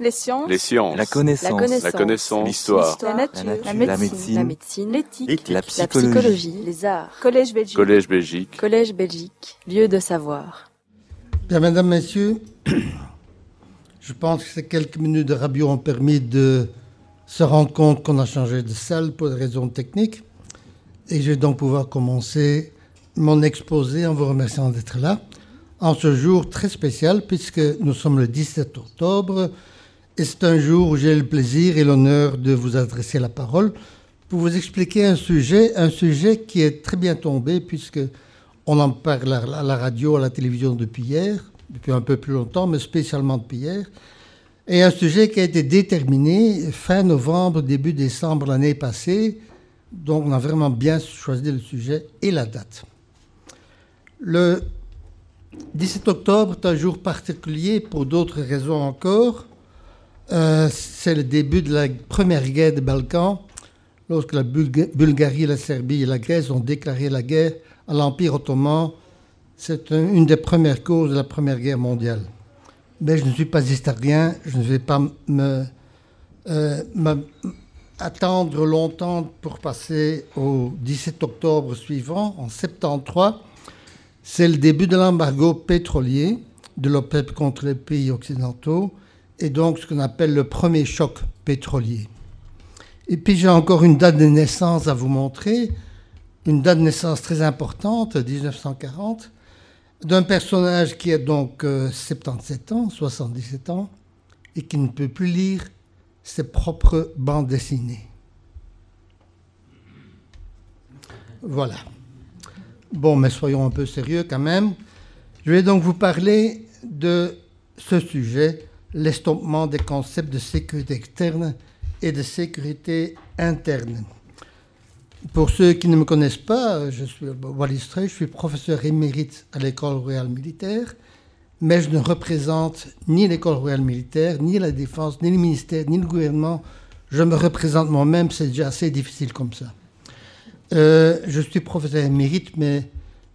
Les sciences. Les sciences. La connaissance. La connaissance. La. L'histoire. La nature. La nature. La La médecine. La. L'éthique. La La psychologie. psychologie. Les arts. Collège Belgique. Collège Belgique. Collège Belgique. Lieu de savoir. Bien, mesdames, messieurs, je pense que ces quelques minutes de radio ont permis de se rendre compte qu'on a changé de salle pour des raisons techniques. Et je vais donc pouvoir commencer mon exposé en vous remerciant d'être là, en ce jour très spécial, puisque nous sommes le 17 octobre, et c'est un jour où j'ai le plaisir et l'honneur de vous adresser la parole pour vous expliquer un sujet, un sujet qui est très bien tombé, puisque on en parle à la radio, à la télévision depuis hier, depuis un peu plus longtemps, mais spécialement depuis hier. Et un sujet qui a été déterminé fin novembre, début décembre l'année passée. Donc on a vraiment bien choisi le sujet et la date. Le 17 octobre est un jour particulier pour d'autres raisons encore. Euh, c'est le début de la première guerre des Balkans, lorsque la Bulga- Bulgarie, la Serbie et la Grèce ont déclaré la guerre à l'Empire ottoman. C'est un- une des premières causes de la Première Guerre mondiale. Mais je ne suis pas historien, je ne vais pas me, euh, me- attendre longtemps pour passer au 17 octobre suivant, en 73. C'est le début de l'embargo pétrolier de l'OPEP contre les pays occidentaux et donc ce qu'on appelle le premier choc pétrolier. Et puis j'ai encore une date de naissance à vous montrer, une date de naissance très importante, 1940, d'un personnage qui a donc euh, 77 ans, 77 ans, et qui ne peut plus lire ses propres bandes dessinées. Voilà. Bon, mais soyons un peu sérieux quand même. Je vais donc vous parler de ce sujet, l'estompement des concepts de sécurité externe et de sécurité interne. Pour ceux qui ne me connaissent pas, je suis Wallis je suis professeur émérite à l'école royale militaire, mais je ne représente ni l'école royale militaire, ni la défense, ni le ministère, ni le gouvernement. Je me représente moi-même, c'est déjà assez difficile comme ça. Euh, je suis professeur émérite, mais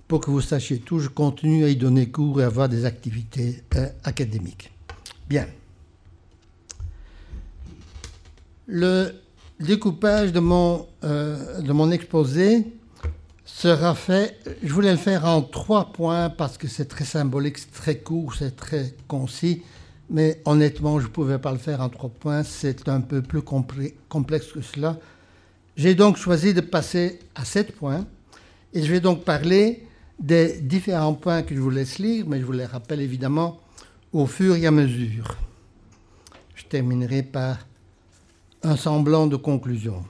pour que vous sachiez tout, je continue à y donner cours et à avoir des activités euh, académiques. Bien. Le découpage de mon, euh, de mon exposé sera fait, je voulais le faire en trois points parce que c'est très symbolique, c'est très court, c'est très concis, mais honnêtement, je ne pouvais pas le faire en trois points, c'est un peu plus complexe que cela. J'ai donc choisi de passer à sept points et je vais donc parler des différents points que je vous laisse lire, mais je vous les rappelle évidemment au fur et à mesure. Je terminerai par un semblant de conclusion.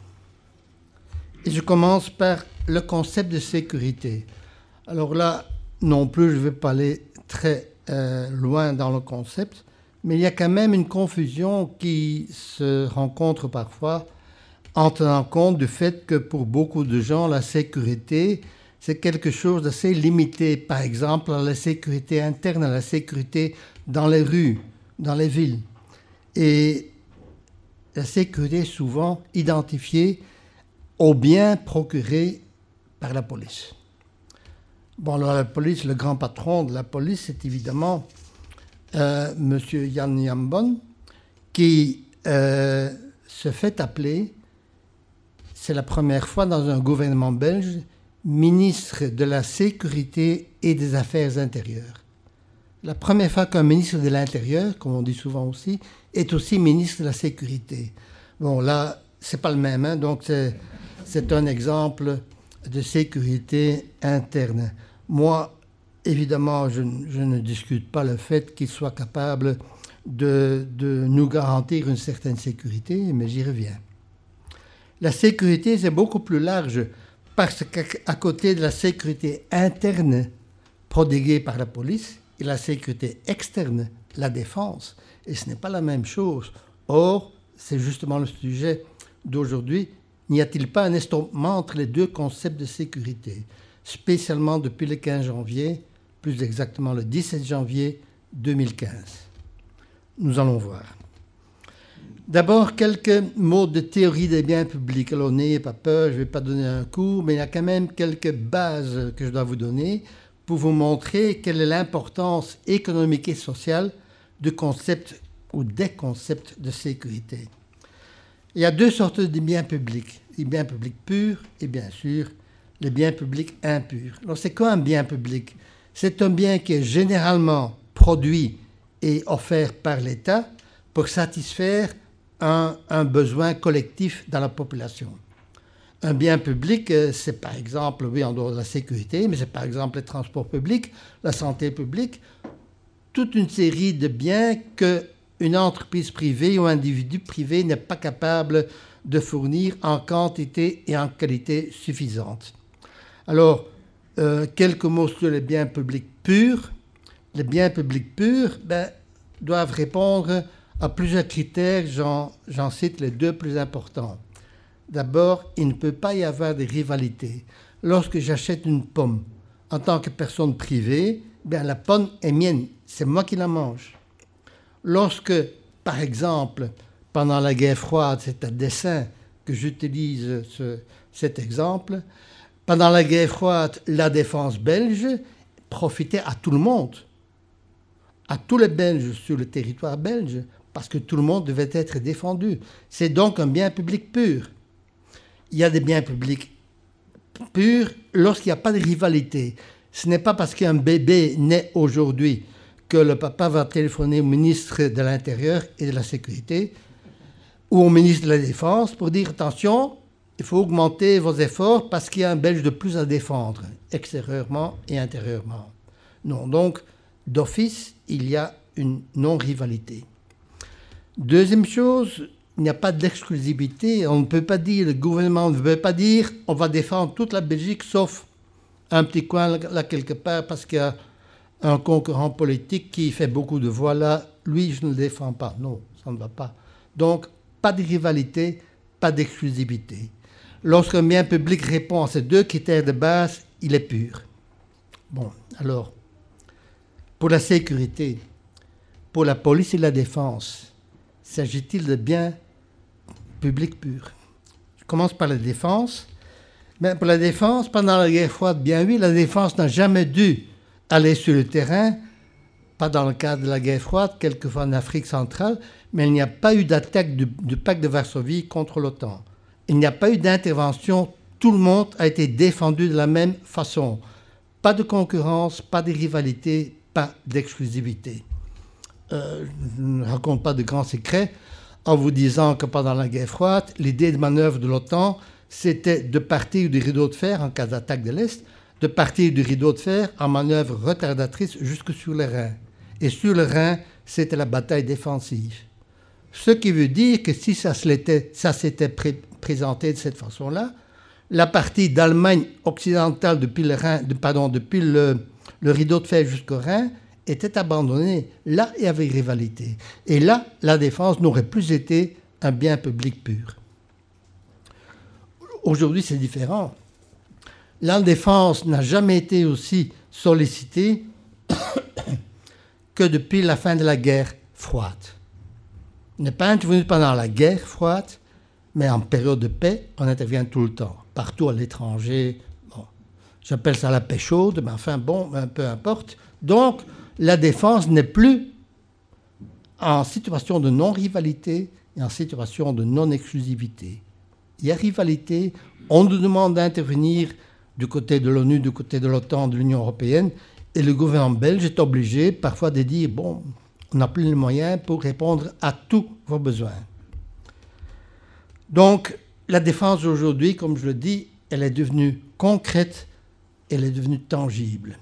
Et je commence par le concept de sécurité. Alors là, non plus, je ne vais pas aller très euh, loin dans le concept, mais il y a quand même une confusion qui se rencontre parfois en tenant compte du fait que pour beaucoup de gens, la sécurité, c'est quelque chose d'assez limité. Par exemple, la sécurité interne, la sécurité dans les rues, dans les villes. Et la sécurité est souvent identifiée aux biens procurés par la police. Bon, alors la police, le grand patron de la police, c'est évidemment euh, M. Yann Yambon, qui euh, se fait appeler, c'est la première fois dans un gouvernement belge, ministre de la Sécurité et des Affaires intérieures. La première fois qu'un ministre de l'Intérieur, comme on dit souvent aussi, est aussi ministre de la Sécurité. Bon, là, c'est pas le même, hein, donc c'est, un exemple de sécurité interne. Moi, évidemment, je, ne discute pas le fait qu'il soit capable de, de nous garantir une certaine sécurité, mais j'y reviens. La sécurité, c'est beaucoup plus large parce qu'à côté de la sécurité interne prodiguée par la police et la sécurité externe, la défense, et ce n'est pas la même chose. Or, c'est justement le sujet d'aujourd'hui. N'y a-t-il pas un estompement entre les deux concepts de sécurité, spécialement depuis le 15 janvier, plus exactement le 17 janvier 2015 Nous allons voir. D'abord, quelques mots de théorie des biens publics. Alors, n'ayez pas peur, je ne vais pas donner un cours, mais il y a quand même quelques bases que je dois vous donner pour vous montrer quelle est l'importance économique et sociale du concept ou des concepts de sécurité. Il y a deux sortes de biens publics, les biens publics purs et bien sûr les biens publics impurs. Alors c'est quoi un bien public? C'est un bien qui est généralement produit et offert par l'État pour satisfaire un, un, besoin collectif dans la population. Un bien public, euh, c'est par exemple, oui, en dehors de la sécurité, mais c'est par exemple les transports publics, la santé publique, toute une série de biens qu'une entreprise privée ou un individu privé n'est pas capable de fournir en quantité et en qualité suffisante. Alors, euh, quelques mots sur les biens publics purs. Les biens publics purs ben, doivent répondre à plusieurs critères, j'en cite les deux plus importants. D'abord, il ne peut pas y avoir de rivalité. Lorsque j'achète une pomme en tant que personne privée, bien, la pomme est mienne, c'est moi qui la mange. Lorsque, par exemple, pendant la guerre froide, c'est un dessin que j'utilise cet exemple, pendant la guerre froide, la défense belge profitait à tout le monde, à tous les Belges sur le territoire belge, parce que tout le monde devait être défendu. C'est donc un bien public pur. Il y a des biens publics purs lorsqu'il n'y a pas de rivalité. Ce n'est pas parce qu'un bébé naît aujourd'hui que le papa va téléphoner au ministre de l'Intérieur et de la Sécurité ou au ministre de la Défense pour dire attention, il faut augmenter vos efforts parce qu'il y a un Belge de plus à défendre, extérieurement et intérieurement. Non, donc d'office, il y a une non-rivalité. Deuxième chose, il n'y a pas d'exclusivité. On ne peut pas dire, le gouvernement ne veut pas dire, on va défendre toute la Belgique sauf un petit coin là quelque part parce qu'il y a un concurrent politique qui fait beaucoup de voix là. Lui, je ne le défends pas. Non, ça ne va pas. Donc, pas de rivalité, pas d'exclusivité. Lorsqu'un bien public répond à ces deux critères de base, il est pur. Bon, alors, pour la sécurité, pour la police et la défense, s'agit-il de biens Je commence par la défense. Mais pour la défense, pendant la guerre froide, bien oui, la défense n'a jamais dû aller sur le terrain, pas dans le cadre de la guerre froide, quelquefois en Afrique centrale, mais il n'y a pas eu d'attaque du, du, pacte de Varsovie contre l'OTAN. Il n'y a pas eu d'intervention, tout le monde a été défendu de la même façon. Pas de concurrence, pas de rivalité, pas d'exclusivité. Euh, je ne raconte pas de grands secrets en vous disant que pendant la guerre froide, l'idée de manœuvre de l'OTAN, c'était de partir du rideau de fer en cas d'attaque de l'Est, de partir du rideau de fer en manœuvre retardatrice jusque sur le Rhin. Et sur le Rhin, c'était la bataille défensive. Ce qui veut dire que si ça s'était pré présenté de cette façon-là, la partie d'Allemagne occidentale depuis le, Rhin, de, pardon, depuis le, le rideau de fer jusqu'au Rhin était abandonnée. Là, y avait rivalité. Et là, la défense n'aurait plus été un bien public pur. Aujourd'hui, c'est différent. La défense n'a jamais été aussi sollicitée que depuis la fin de la guerre froide. n'est pas intervenu pendant la guerre froide, mais en période de paix, on intervient tout le temps, partout à l'étranger. Bon, J'appelle ça la paix chaude, mais enfin, bon, peu importe. Donc, la défense n'est plus en situation de non-rivalité et en situation de non-exclusivité. Il y a rivalité, on nous demande d'intervenir du côté de l'ONU, du côté de l'OTAN, de l'Union européenne, et le gouvernement belge est obligé parfois de dire, bon, on n'a plus les moyens pour répondre à tous vos besoins. Donc, la défense aujourd'hui, comme je le dis, elle est devenue concrète, elle est devenue tangible.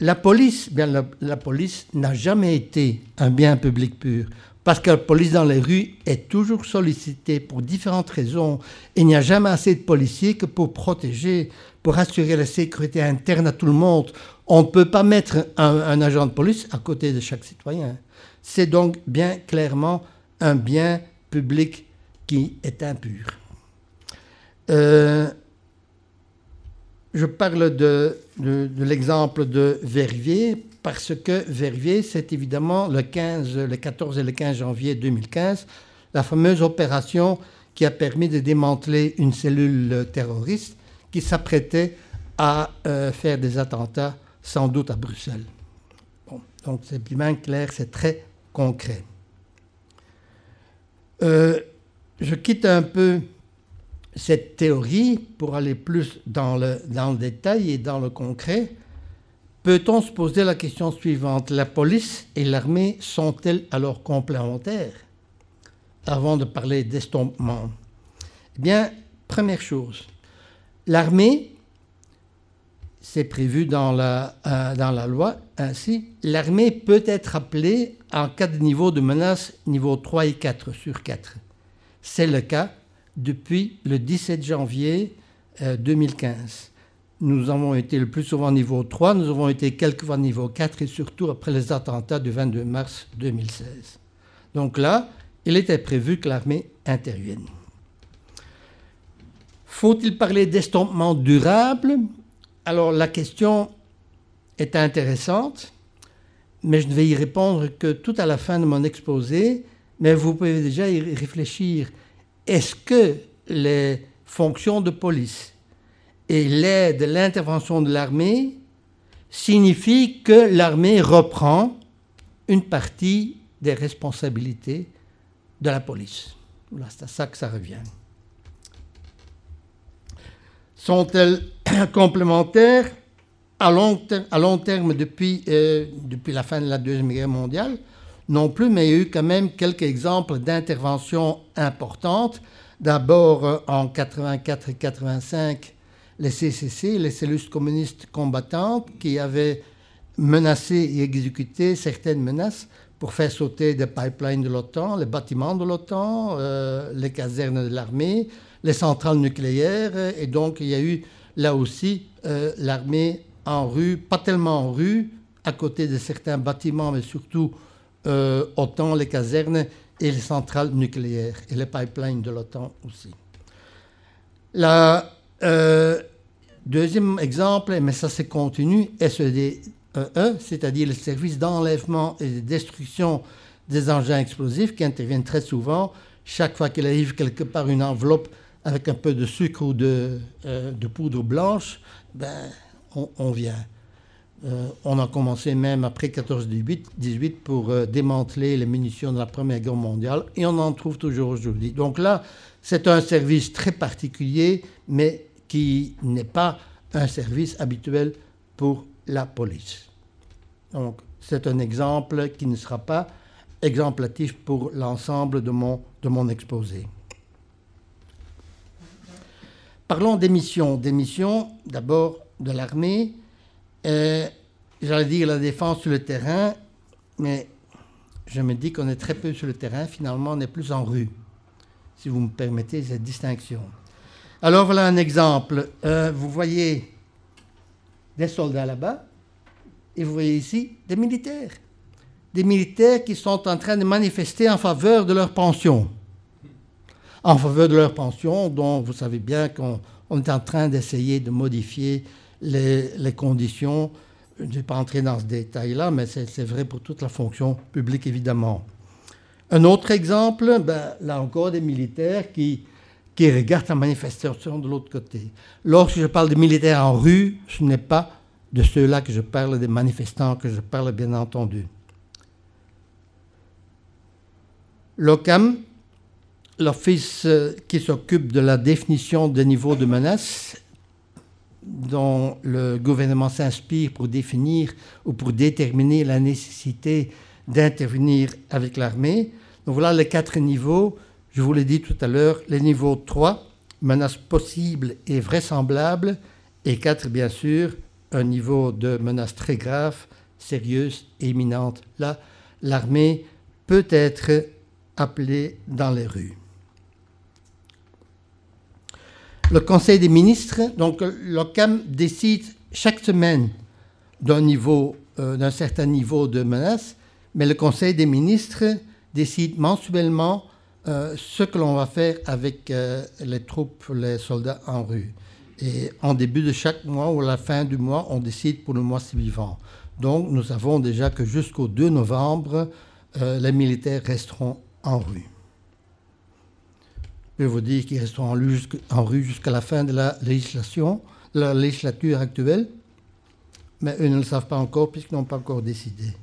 La police, bien la, police n'a jamais été un bien public pur, parce que la police dans les rues est toujours sollicitée pour différentes raisons. Il n'y a jamais assez de policiers que pour protéger, pour assurer la sécurité interne à tout le monde. On ne peut pas mettre un, un agent de police à côté de chaque citoyen. C'est donc bien clairement un bien public qui est impur. Euh, je parle de, l'exemple de Verviers parce que Verviers, c'est évidemment le, 15, le 14 et le 15 janvier 2015, la fameuse opération qui a permis de démanteler une cellule terroriste qui s'apprêtait à euh, faire des attentats, sans doute à Bruxelles. Donc c'est bien clair, c'est très concret. Euh, je quitte un peu cette théorie pour aller plus dans le, dans le détail et dans le concret. Peut-on se poser la question suivante La police et l'armée sont-elles alors complémentaires? Avant de parler d'estompement. Eh bien, première chose, l'armée, c'est prévu dans la, euh, dans la loi ainsi, l'armée peut être appelée en cas de niveau de menace niveau 3 et 4 sur 4. C'est le cas depuis le 17 janvier 2015. Euh, nous avons été le plus souvent niveau 3, nous avons été quelques fois niveau 4 et surtout après les attentats du 22 mars 2016. Donc là, il était prévu que l'armée intervienne. Faut-il parler d'estompement durable? Alors la question est intéressante, mais je ne vais y répondre que tout à la fin de mon exposé, mais vous pouvez déjà y réfléchir. Est-ce que les fonctions de police et l'aide, l'intervention de l'armée signifient que l'armée reprend une partie des responsabilités de la police? C'est à ça que ça revient. Sont-elles complémentaires? À long, terme euh, depuis la fin de la Deuxième Guerre mondiale non plus, mais il y a eu quand même quelques exemples d'interventions importantes. D'abord euh, en 84 et 85, les CCC, les cellules communistes combattantes, qui avaient menacé et exécuté certaines menaces pour faire sauter des pipelines de l'OTAN, les bâtiments de l'OTAN, euh, les casernes de l'armée, les centrales nucléaires. Et donc il y a eu là aussi l'armée en rue, pas tellement en rue, à côté de certains bâtiments, mais surtout euh, les casernes et les centrales nucléaires et les pipelines de l'OTAN aussi. Le euh, deuxième exemple, mais ça c'est continu, SED1, e, c'est-à-dire le service d'enlèvement et de destruction des engins explosifs qui interviennent très souvent. Chaque fois qu'il arrive quelque part une enveloppe avec un peu de sucre ou de, euh, poudre blanche, ben, on, vient. Euh, on a commencé même après 14-18 pour euh, démanteler les munitions de la Première Guerre mondiale et on en trouve toujours aujourd'hui. Donc là, c'est un service très particulier, mais qui n'est pas un service habituel pour la police. Donc c'est un exemple qui ne sera pas exemplatif pour l'ensemble de mon, de mon exposé. Parlons des missions. Des missions, d'abord, de l'armée, j'allais dire la défense sur le terrain, mais je me dis qu'on est très peu sur le terrain, finalement on est plus en rue, si vous me permettez cette distinction. Alors voilà un exemple. Euh, vous voyez des soldats là-bas, et vous voyez ici des militaires. Des militaires qui sont en train de manifester en faveur de leur pension. En faveur de leur pension, dont vous savez bien qu'on est en train d'essayer de modifier les, conditions. Je ne vais pas entrer dans ce détail-là, mais c'est vrai pour toute la fonction publique, évidemment. Un autre exemple, ben, là encore, des militaires qui, qui regardent la manifestation de l'autre côté. Lorsque je parle de militaires en rue, ce n'est pas de ceux-là que je parle, des manifestants que je parle, bien entendu. L'OCAM, l'office qui s'occupe de la définition des niveaux de menace, dont le gouvernement s'inspire pour définir ou pour déterminer la nécessité d'intervenir avec l'armée. Donc voilà les quatre niveaux. Je vous l'ai dit tout à l'heure, les niveaux 3, menace possible et vraisemblable, et 4, bien sûr, un niveau de menace très grave, sérieuse et imminente. Là, l'armée peut être appelée dans les rues le Conseil des ministres, donc l'OCAM décide chaque semaine euh, d'un certain niveau de menace, mais le Conseil des ministres décide mensuellement euh, ce que l'on va faire avec euh, les troupes, les soldats en rue. Et en début de chaque mois ou à la fin du mois, on décide pour le mois suivant. Donc nous savons déjà que jusqu'au 2 novembre, les militaires resteront en rue. Je vous dire qu'ils resteront en rue jusqu'à la fin de la législation, la législature actuelle, mais eux ne le savent pas encore puisqu'ils n'ont pas encore décidé.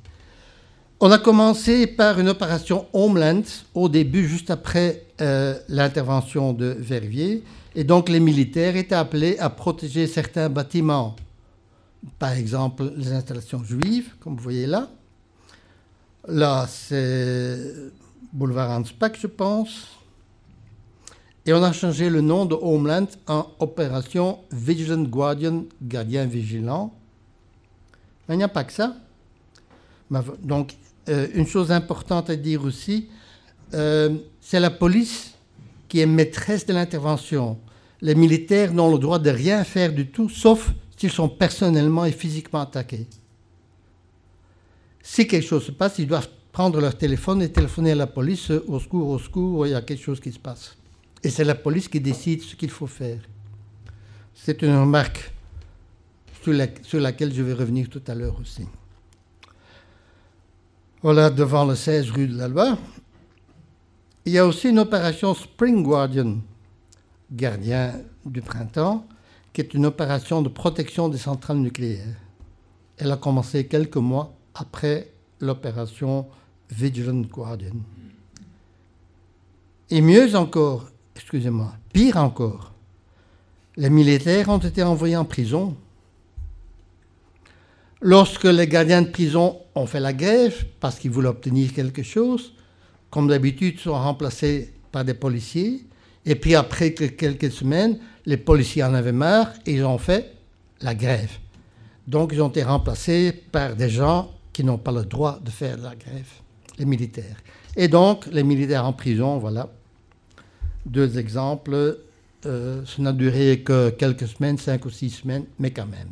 On a commencé par une opération Homeland au début, juste après euh, l'intervention de Verviers. Et donc les militaires étaient appelés à protéger certains bâtiments. Par exemple, les installations juives, comme vous voyez là. Là, c'est boulevard Anspach, je pense. Et on a changé le nom de Homeland en opération Vigilant Guardian, gardien vigilant. Mais il n'y a pas que ça. Donc, euh, une chose importante à dire aussi, euh, c'est la police qui est maîtresse de l'intervention. Les militaires n'ont le droit de rien faire du tout, sauf s'ils sont personnellement et physiquement attaqués. Si quelque chose se passe, ils doivent prendre leur téléphone et téléphoner à la police, au secours, au secours, il y a quelque chose qui se passe. Et c'est la police qui décide ce qu'il faut faire. C'est une remarque sur, laquelle je vais revenir tout à l'heure aussi. Voilà, devant le 16 rue de la Loi. Il y a aussi une opération Spring Guardian, gardien du printemps, qui est une opération de protection des centrales nucléaires. Elle a commencé quelques mois après l'opération Vigilant Guardian. Et mieux encore, excusez-moi, pire encore, les militaires ont été envoyés en prison. Lorsque les gardiens de prison ont fait la grève parce qu'ils voulaient obtenir quelque chose, comme d'habitude, sont remplacés par des policiers. Et puis après quelques semaines, les policiers en avaient marre et ils ont fait la grève. Donc ils ont été remplacés par des gens qui n'ont pas le droit de faire la grève, les militaires. Et donc les militaires en prison, voilà, deux exemples. Euh, ça n'a duré que quelques semaines, cinq ou six semaines, mais quand même.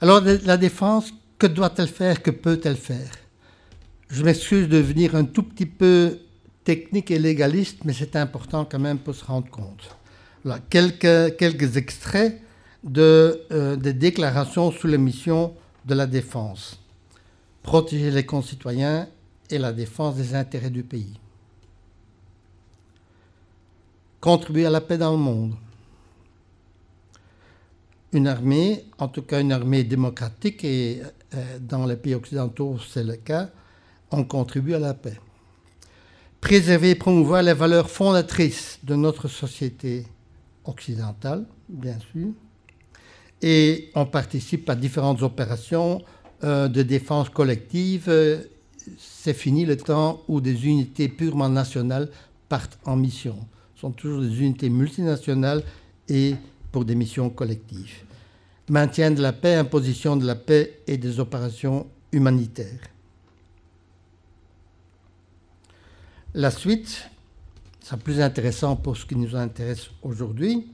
Alors la défense, que doit-elle faire, que peut-elle faire? Je m'excuse de venir un tout petit peu technique et légaliste, mais c'est important quand même pour se rendre compte. quelques, quelques extraits de, euh, des déclarations sous les missions de la défense protéger les concitoyens et la défense des intérêts du pays. Contribuer à la paix dans le monde. Une armée, en tout cas une armée démocratique, et euh, dans les pays occidentaux c'est le cas, on contribue à la paix. Préserver et promouvoir les valeurs fondatrices de notre société occidentale, bien sûr. Et on participe à différentes opérations euh, de défense collective, euh, c'est fini le temps où des unités purement nationales partent en mission. Ce sont toujours des unités multinationales et pour des missions collectives. Maintien de la paix, imposition de la paix et des opérations humanitaires. La suite, c'est plus intéressant pour ce qui nous intéresse aujourd'hui,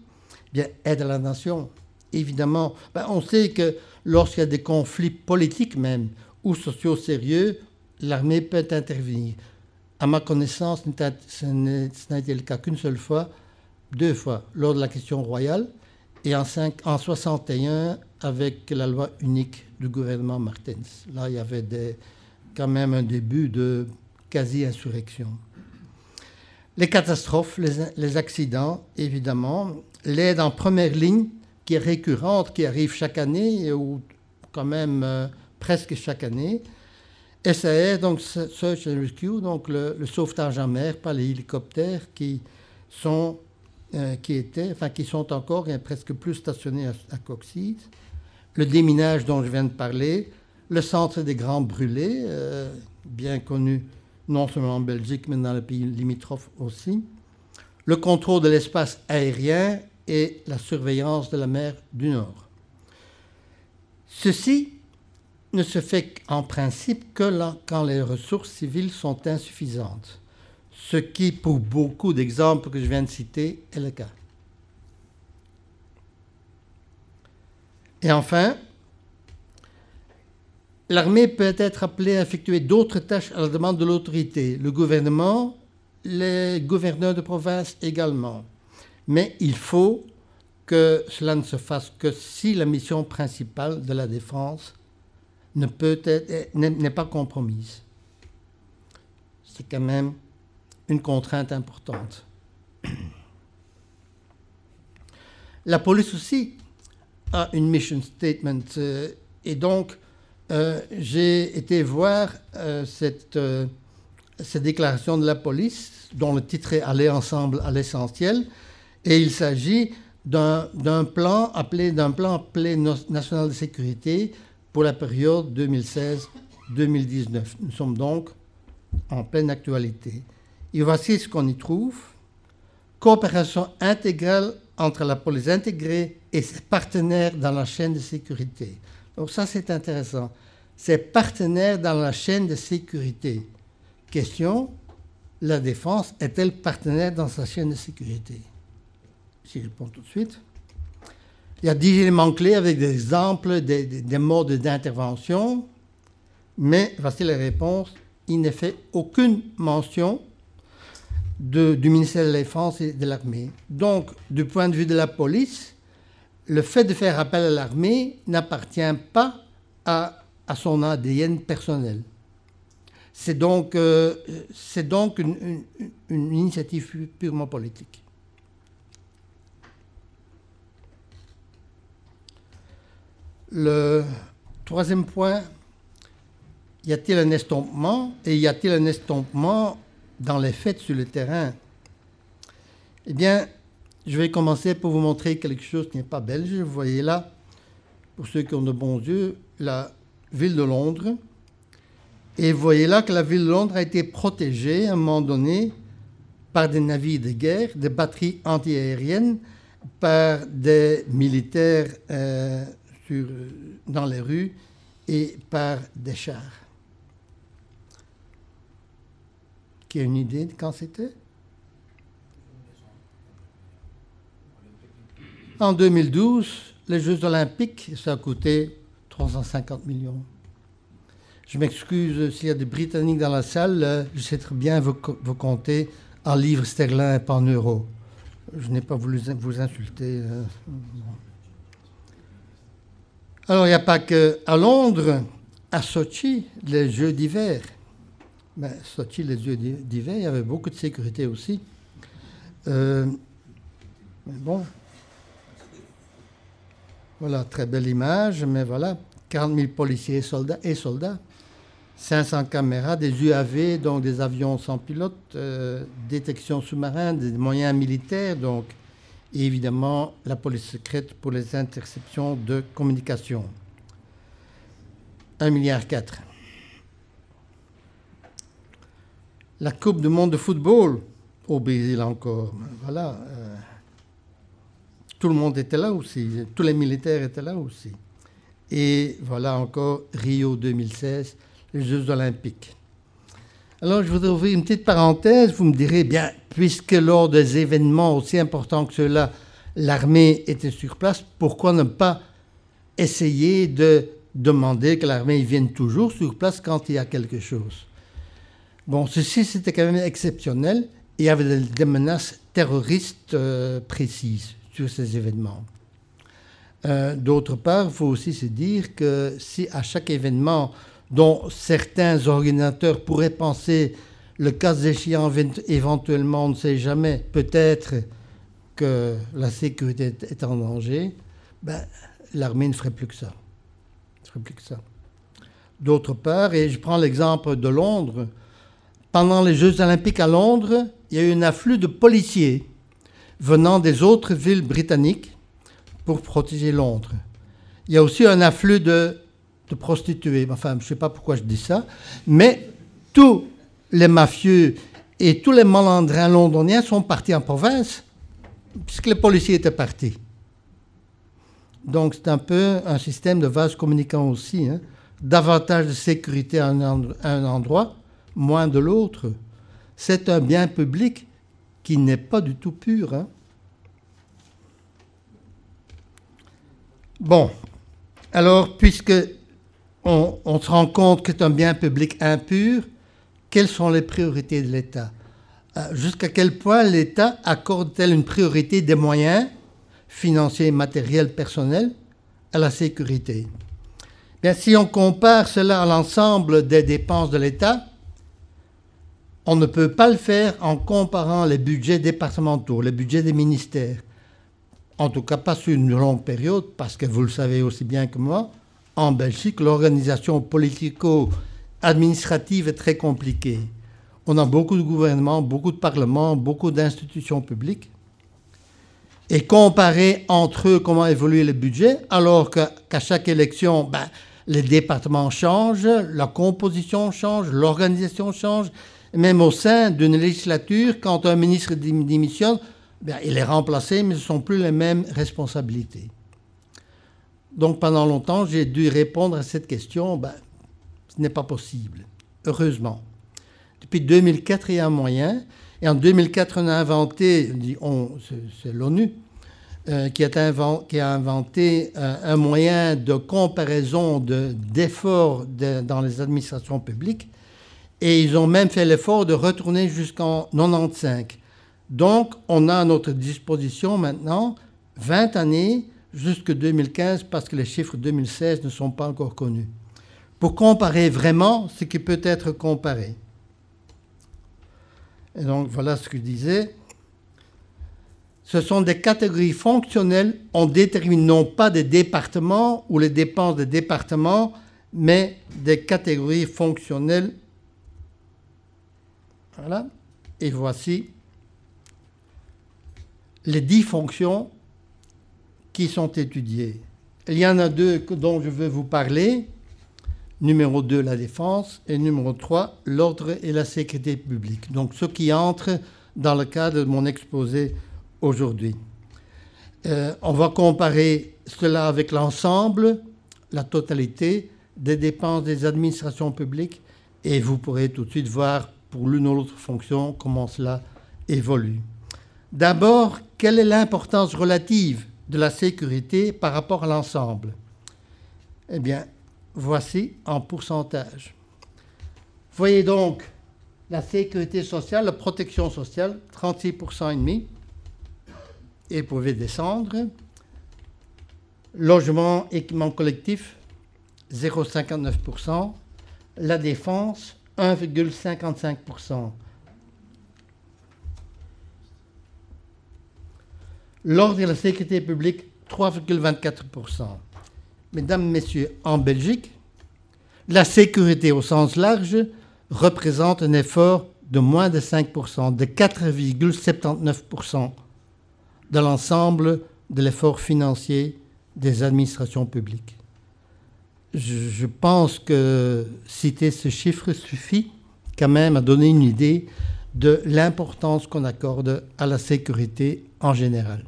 bien aide à la nation. Évidemment, ben, on sait que lorsqu'il y a des conflits politiques même ou sociaux sérieux, l'armée peut intervenir. À ma connaissance, ce n'a été le cas qu'une seule fois, deux fois, lors de la question royale, et en, 5, en 61 avec la loi unique du gouvernement Martens. Là, il y avait quand même un début de quasi-insurrection. Les catastrophes, les accidents, évidemment, l'aide en première ligne qui est récurrente, qui arrive chaque année, ou quand même euh, presque chaque année. SAR, donc Search and Rescue, donc le, sauvetage en mer par les hélicoptères qui sont, euh, qui étaient, enfin qui sont encore et presque plus stationnés à, à Le déminage dont je viens de parler, le centre des grands brûlés, euh, bien connu non seulement en Belgique mais dans les pays limitrophes aussi. Le contrôle de l'espace aérien et la surveillance de la mer du Nord. Ceci ne se fait en principe que quand les ressources civiles sont insuffisantes, ce qui, pour beaucoup d'exemples que je viens de citer, est le cas. Et enfin, l'armée peut être appelée à effectuer d'autres tâches à la demande de l'autorité, le gouvernement, les gouverneurs de province également. Mais il faut que cela ne se fasse que si la mission principale de la défense être, n'est pas compromise. C'est quand même une contrainte importante. La police aussi a une mission statement. euh, et donc, euh, j'ai été voir euh, cette déclaration de la police, dont le titre est Aller ensemble à l'essentiel. Et il s'agit d'un plan appelé d'un plan national de sécurité pour la période 2016-2019. Nous sommes donc en pleine actualité. Et voici ce qu'on y trouve. Coopération intégrale entre la police intégrée et ses partenaires dans la chaîne de sécurité. Donc ça, c'est intéressant. Ses partenaires dans la chaîne de sécurité. Question, la défense est-elle partenaire dans sa chaîne de sécurité? J'y réponds tout de suite. Il y a dix éléments clés avec des exemples, des, des- des modes d'intervention, mais voici la réponse. Il n'est fait aucune mention du ministère de la Défense et de l'armée. Donc, du point de vue de la police, le fait de faire appel à l'armée n'appartient pas à, son ADN personnel. C'est donc, euh, une, initiative pu- purement politique. Le troisième point, y a-t-il un estompement et y a-t-il un estompement dans les faits sur le terrain? Eh bien, je vais commencer pour vous montrer quelque chose qui n'est pas belge. Vous voyez là, pour ceux qui ont de bons yeux, la ville de Londres. Et vous voyez là que la ville de Londres a été protégée à un moment donné par des navires de guerre, des batteries antiaériennes, par des militaires euh, sur- dans les rues et par des chars. Qui a une idée de quand c'était? En 2012, les Jeux olympiques, ça a coûté 350 millions. Je m'excuse s'il y a des Britanniques dans la salle, euh, je sais très bien vous, co- vous compter en livres sterling et pas en euros. Je n'ai pas voulu vous insulter. euh. Alors, il n'y a pas que à Londres, à Sochi, les Jeux d'hiver. Ben, Sochi, les Jeux d'hi- d'hiver, il y avait beaucoup de sécurité aussi. Euh, mais bon. Voilà, très belle image, mais voilà, 40 000 policiers et soldats, et soldats 500 caméras, des UAV, donc des avions sans pilote, euh, détection sous-marin, des moyens militaires, donc, et évidemment la police secrète pour les interceptions de communication. 1,4 milliard. La Coupe du monde de football au Brésil encore. Voilà. euh, tout le monde était là aussi, tous les militaires étaient là aussi. Et voilà encore Rio 2016, les Jeux olympiques. Alors je voudrais ouvrir une petite parenthèse, vous me direz, bien, puisque lors des événements aussi importants que ceux-là, l'armée était sur place, pourquoi ne pas essayer de demander que l'armée vienne toujours sur place quand il y a quelque chose? Bon, ceci c'était quand même exceptionnel, il y avait des, des menaces terroristes euh, précises sur ces événements. Euh, D'autre part, il faut aussi se dire que si à chaque événement dont certains organisateurs pourraient penser, le cas échéant, évent- éventuellement, on ne sait jamais, peut-être que la sécurité est- en danger, ben, l'armée. Ne ferait plus que ça. D'autre part, et je prends l'exemple de Londres, pendant les Jeux olympiques à Londres, il y a eu un afflux de policiers venant des autres villes britanniques pour protéger Londres. Il y a aussi un afflux de, de prostituées. Enfin, je ne sais pas pourquoi je dis ça, mais tous les mafieux et tous les malandrins londoniens sont partis en province, puisque les policiers étaient partis. Donc c'est un peu un système de vase communicant aussi. hein. Davantage de sécurité à un, endro- à un endroit, moins de l'autre. C'est un bien public qui n'est pas du tout pur. hein. Bon, alors puisque on, se rend compte que c'est un bien public impur, quelles sont les priorités de l'État? Euh, Jusqu'à quel point l'État accorde-t-elle une priorité des moyens financiers, matériels, personnels à la sécurité? Bien, si on compare cela à l'ensemble des dépenses de l'État, on ne peut pas le faire en comparant les budgets départementaux, les budgets des ministères. en tout cas pas sur une longue période, parce que vous le savez aussi bien que moi, en Belgique, l'organisation politico-administrative est très compliquée. On a beaucoup de gouvernements, beaucoup de parlements, beaucoup d'institutions publiques. Et comparer entre eux comment évolue le budget, alors qu'à chaque élection, ben, les départements changent, la composition change, l'organisation change. Même au sein d'une législature, quand un ministre démissionne, ben, il est remplacé, mais ce ne sont plus les mêmes responsabilités. Donc pendant longtemps, j'ai dû répondre à cette question, ben, ce n'est pas possible, heureusement. Depuis 2004, il y a un moyen. Et en 2004, on a inventé, c'est l'ONU, euh, qui, a inventé euh, un moyen de comparaison d'efforts dans les administrations publiques. Et ils ont même fait l'effort de retourner jusqu'en 95. Donc, on a à notre disposition maintenant 20 années jusqu'en 2015 parce que les chiffres 2016 ne sont pas encore connus. Pour comparer vraiment ce qui peut être comparé. Et donc, voilà ce que je disais. Ce sont des catégories fonctionnelles. On détermine non pas des départements ou les dépenses des départements, mais des catégories fonctionnelles. Voilà. Et voici les dix fonctions qui sont étudiées. Il y en a deux dont je veux vous parler. Numéro 2, la défense. Et numéro 3, l'ordre et la sécurité publique. Donc ce qui entre dans le cadre de mon exposé aujourd'hui. Euh, on va comparer cela avec l'ensemble, la totalité des dépenses des administrations publiques et vous pourrez tout de suite voir pour l'une ou l'autre fonction comment cela évolue. D'abord, quelle est l'importance relative de la sécurité par rapport à l'ensemble Eh bien, voici en pourcentage. Voyez donc la sécurité sociale, la protection sociale, 36% et demi. Et vous pouvez descendre. Logement, équipement collectif, 0,59%. La défense, 1,55%. L'ordre de la sécurité publique, 3,24%. Mesdames, Messieurs, en Belgique, la sécurité au sens large représente un effort de moins de 5%, de 4,79% de l'ensemble de l'effort financier des administrations publiques. Je, pense que citer ce chiffre suffit quand même à donner une idée de l'importance qu'on accorde à la sécurité en général.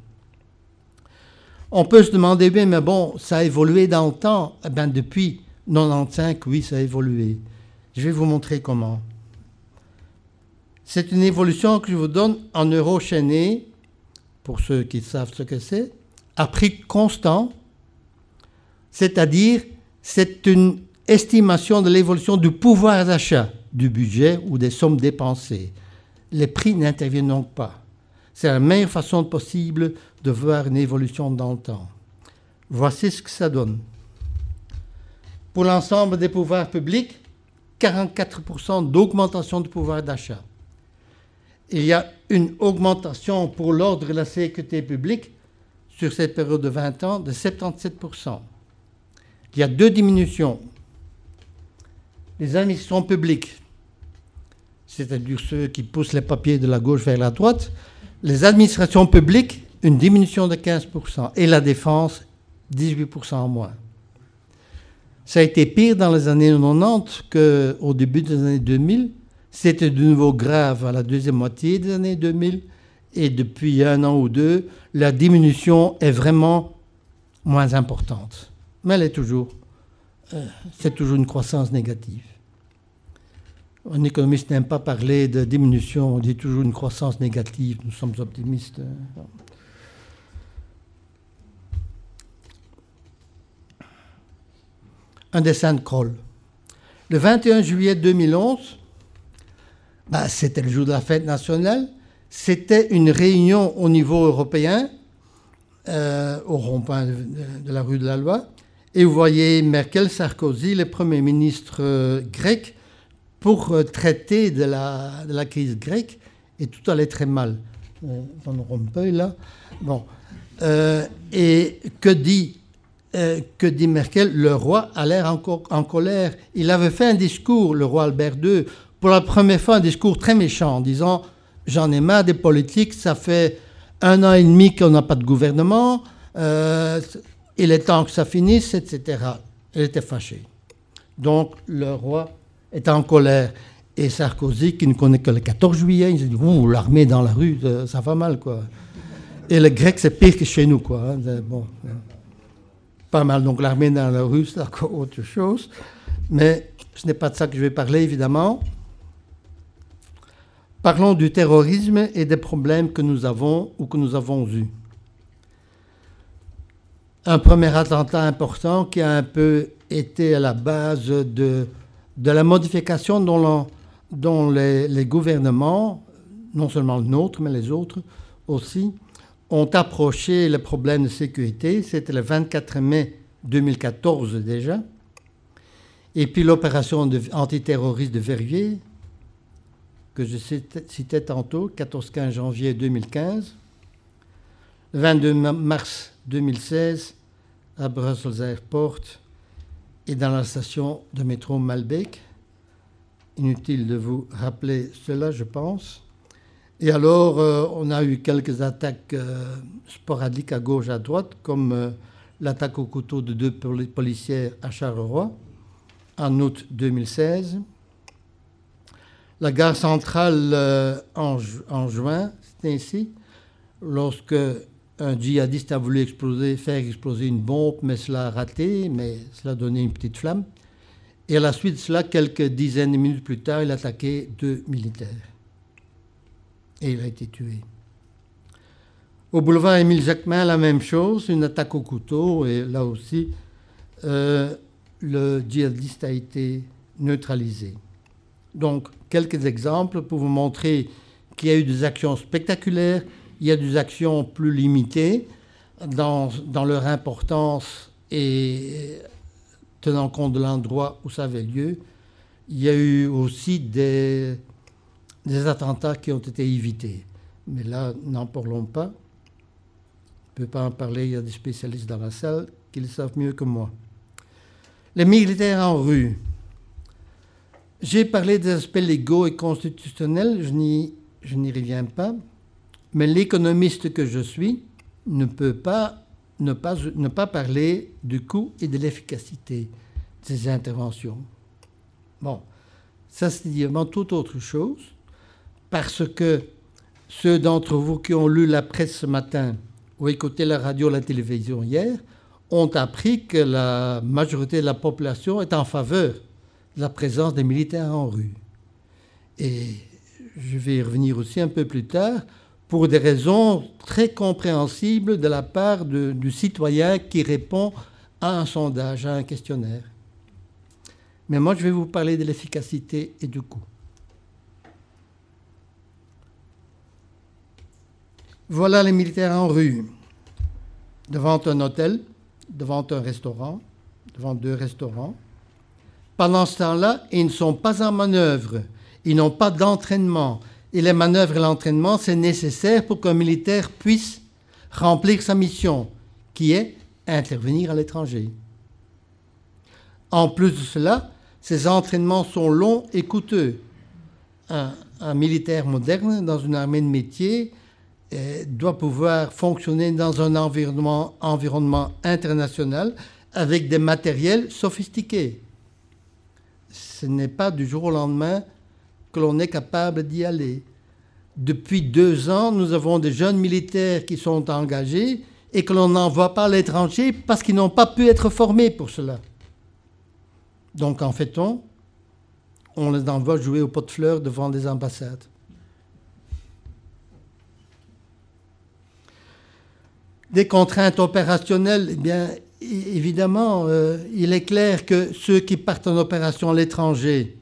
On peut se demander, bien, mais bon, ça a évolué dans le temps. Eh bien, depuis 95, oui, ça a évolué. Je vais vous montrer comment. C'est une évolution que je vous donne en euros chaînés, pour ceux qui savent ce que c'est, à prix constant, c'est-à-dire c'est une estimation de l'évolution du pouvoir d'achat du budget ou des sommes dépensées. Les prix n'interviennent donc pas. C'est la meilleure façon possible de voir une évolution dans le temps. Voici ce que ça donne. Pour l'ensemble des pouvoirs publics, 44% d'augmentation du pouvoir d'achat. Il y a une augmentation pour l'ordre et la sécurité publique sur cette période de 20 ans de 77%. Il y a deux diminutions. Les administrations publiques, c'est-à-dire ceux qui poussent les papiers de la gauche vers la droite, les administrations publiques une diminution de 15%, et la défense, 18% en moins. Ça a été pire dans les années 90 qu'au début des années 2000. C'était de nouveau grave à la deuxième moitié des années 2000. Et depuis un an ou deux, la diminution est vraiment moins importante. Mais elle est toujours, euh, c'est toujours une croissance négative. Un économiste n'aime pas parler de diminution, on dit toujours une croissance négative. Nous sommes optimistes. un dessin de Kroll. Le 21 juillet 2011, bah, c'était le jour de la fête nationale, c'était une réunion au niveau européen, euh, au rond-point de, la rue de la Loi, et vous voyez Merkel, Sarkozy, les premiers ministres euh, grecs, pour euh, traiter de la, crise grecque, et tout allait très mal. Van Rompuy, là. Bon. Euh, et que dit, euh, que dit Merkel? Le roi a l'air encore en colère. Il avait fait un discours, le roi Albert II, pour la première fois un discours très méchant, en disant J'en ai marre des politiques, ça fait un an et demi qu'on n'a pas de gouvernement, euh, il est temps que ça finisse, etc. Il était fâché. Donc le roi est en colère. Et Sarkozy, qui ne connaît que le 14 juillet, il s'est dit Ouh, l'armée dans la rue, ça va mal, quoi. Et le grec, c'est pire que chez nous, quoi. Hein. Bon, hein. pas mal. Donc l'armée dans la rue, c'est encore autre chose. Mais ce n'est pas de ça que je vais parler, évidemment. Parlons du terrorisme et des problèmes que nous avons ou que nous avons eus. Un premier attentat important qui a un peu été à la base de, de la modification dont, les, gouvernements, non seulement le nôtre, mais les autres aussi, ont approché le problème de sécurité. C'était le 24 mai 2014 déjà. Et puis l'opération antiterroriste de Verrier, que je citais tantôt, 14-15 janvier 2015, le 22 mars 2016 à Brussels Airport et dans la station de métro Malbec. Inutile de vous rappeler cela, je pense. Et alors, euh, on a eu quelques attaques euh, sporadiques à gauche, à droite, comme euh, l'attaque au couteau de deux policières à Charleroi en août 2016 la gare centrale euh, en, juin, c'était ainsi, lorsque un djihadiste a voulu faire exploser une bombe, mais cela a raté, mais cela a donné une petite flamme. Et à la suite de cela, quelques dizaines de minutes plus tard, il a attaqué deux militaires. Et il a été tué. Au boulevard Émile Jacquemin, la même chose, une attaque au couteau, et là aussi, euh, le djihadiste a été neutralisé. Donc, quelques exemples pour vous montrer qu'il y a eu des actions spectaculaires, il y a des actions plus limitées dans, leur importance et tenant compte de l'endroit où ça avait lieu. Il y a eu aussi des, des attentats qui ont été évités. Mais là, n'en parlons pas. Je ne peux pas en parler, il y a des spécialistes dans la salle qui le savent mieux que moi. Les militaires en rue. J'ai parlé des aspects légaux et constitutionnels, je n'y reviens pas, mais l'économiste que je suis ne peut pas ne, pas ne pas parler du coût et de l'efficacité de ces interventions. Bon, ça c'est évidemment tout autre chose, parce que ceux d'entre vous qui ont lu la presse ce matin ou écouté la radio, la télévision hier, ont appris que la majorité de la population est en faveur la présence des militaires en rue. Et je vais y revenir aussi un peu plus tard, pour des raisons très compréhensibles de la part du citoyen qui répond à un sondage, à un questionnaire. Mais moi, je vais vous parler de l'efficacité et du coût. Voilà les militaires en rue, devant un hôtel, devant un restaurant, devant deux restaurants, pendant ce temps-là, ils ne sont pas en manœuvre, ils n'ont pas d'entraînement. Et les manœuvres et l'entraînement, c'est nécessaire pour qu'un militaire puisse remplir sa mission, qui est intervenir à l'étranger. En plus de cela, ces entraînements sont longs et coûteux. Un, militaire moderne dans une armée de métier eh, doit pouvoir fonctionner dans un environnement, environnement international avec des matériels sophistiqués ce n'est pas du jour au lendemain que l'on est capable d'y aller. Depuis deux ans, nous avons des jeunes militaires qui sont engagés et que l'on n'envoie pas à l'étranger parce qu'ils n'ont pas pu être formés pour cela. Donc en fait-on, on les envoie jouer au pot de fleurs devant des ambassades. Des contraintes opérationnelles, eh bien, évidemment, euh, il est clair que ceux qui partent en opération à l'étranger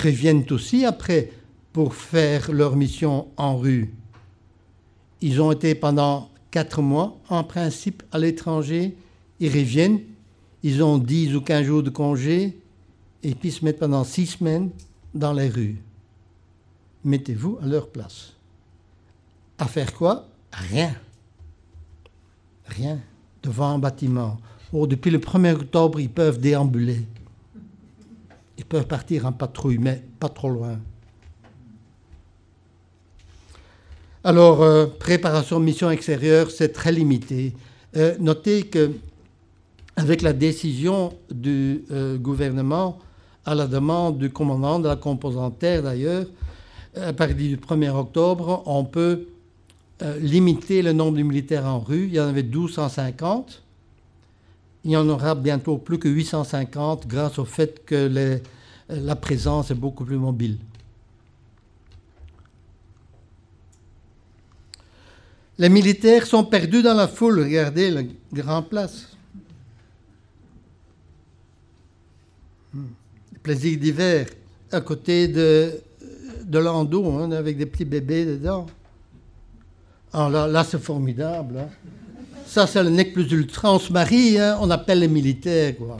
reviennent aussi après pour faire leur mission en rue. Ils ont été pendant quatre mois, en principe, à l'étranger. Ils reviennent, ils ont dix ou quinze jours de congé, et puis se mettent pendant six semaines dans les rues. Mettez-vous à leur place. À faire quoi? Rien. Rien. Devant un bâtiment. Oh, depuis le 1er octobre, ils peuvent déambuler. Ils peuvent partir en patrouille, mais pas trop loin. Alors, euh, préparation mission extérieure, c'est très limité. Euh, notez que avec la décision du euh, gouvernement, à la demande du commandant de la composante terre d'ailleurs, à partir du 1er octobre, on peut limiter le nombre de militaires en rue. Il y en avait 1250. Il n'y en aura bientôt plus que 850 grâce au fait que la présence est beaucoup plus mobile. Les militaires sont perdus dans la foule. Regardez la grande place. Hmm. Plaisir d'hiver, à côté de, de l'Ando, hein, avec des petits bébés dedans. Alors là, là c'est formidable. Hein. Ça, c'est le nec plus ultra. On se marie, hein, on appelle les militaires. Quoi,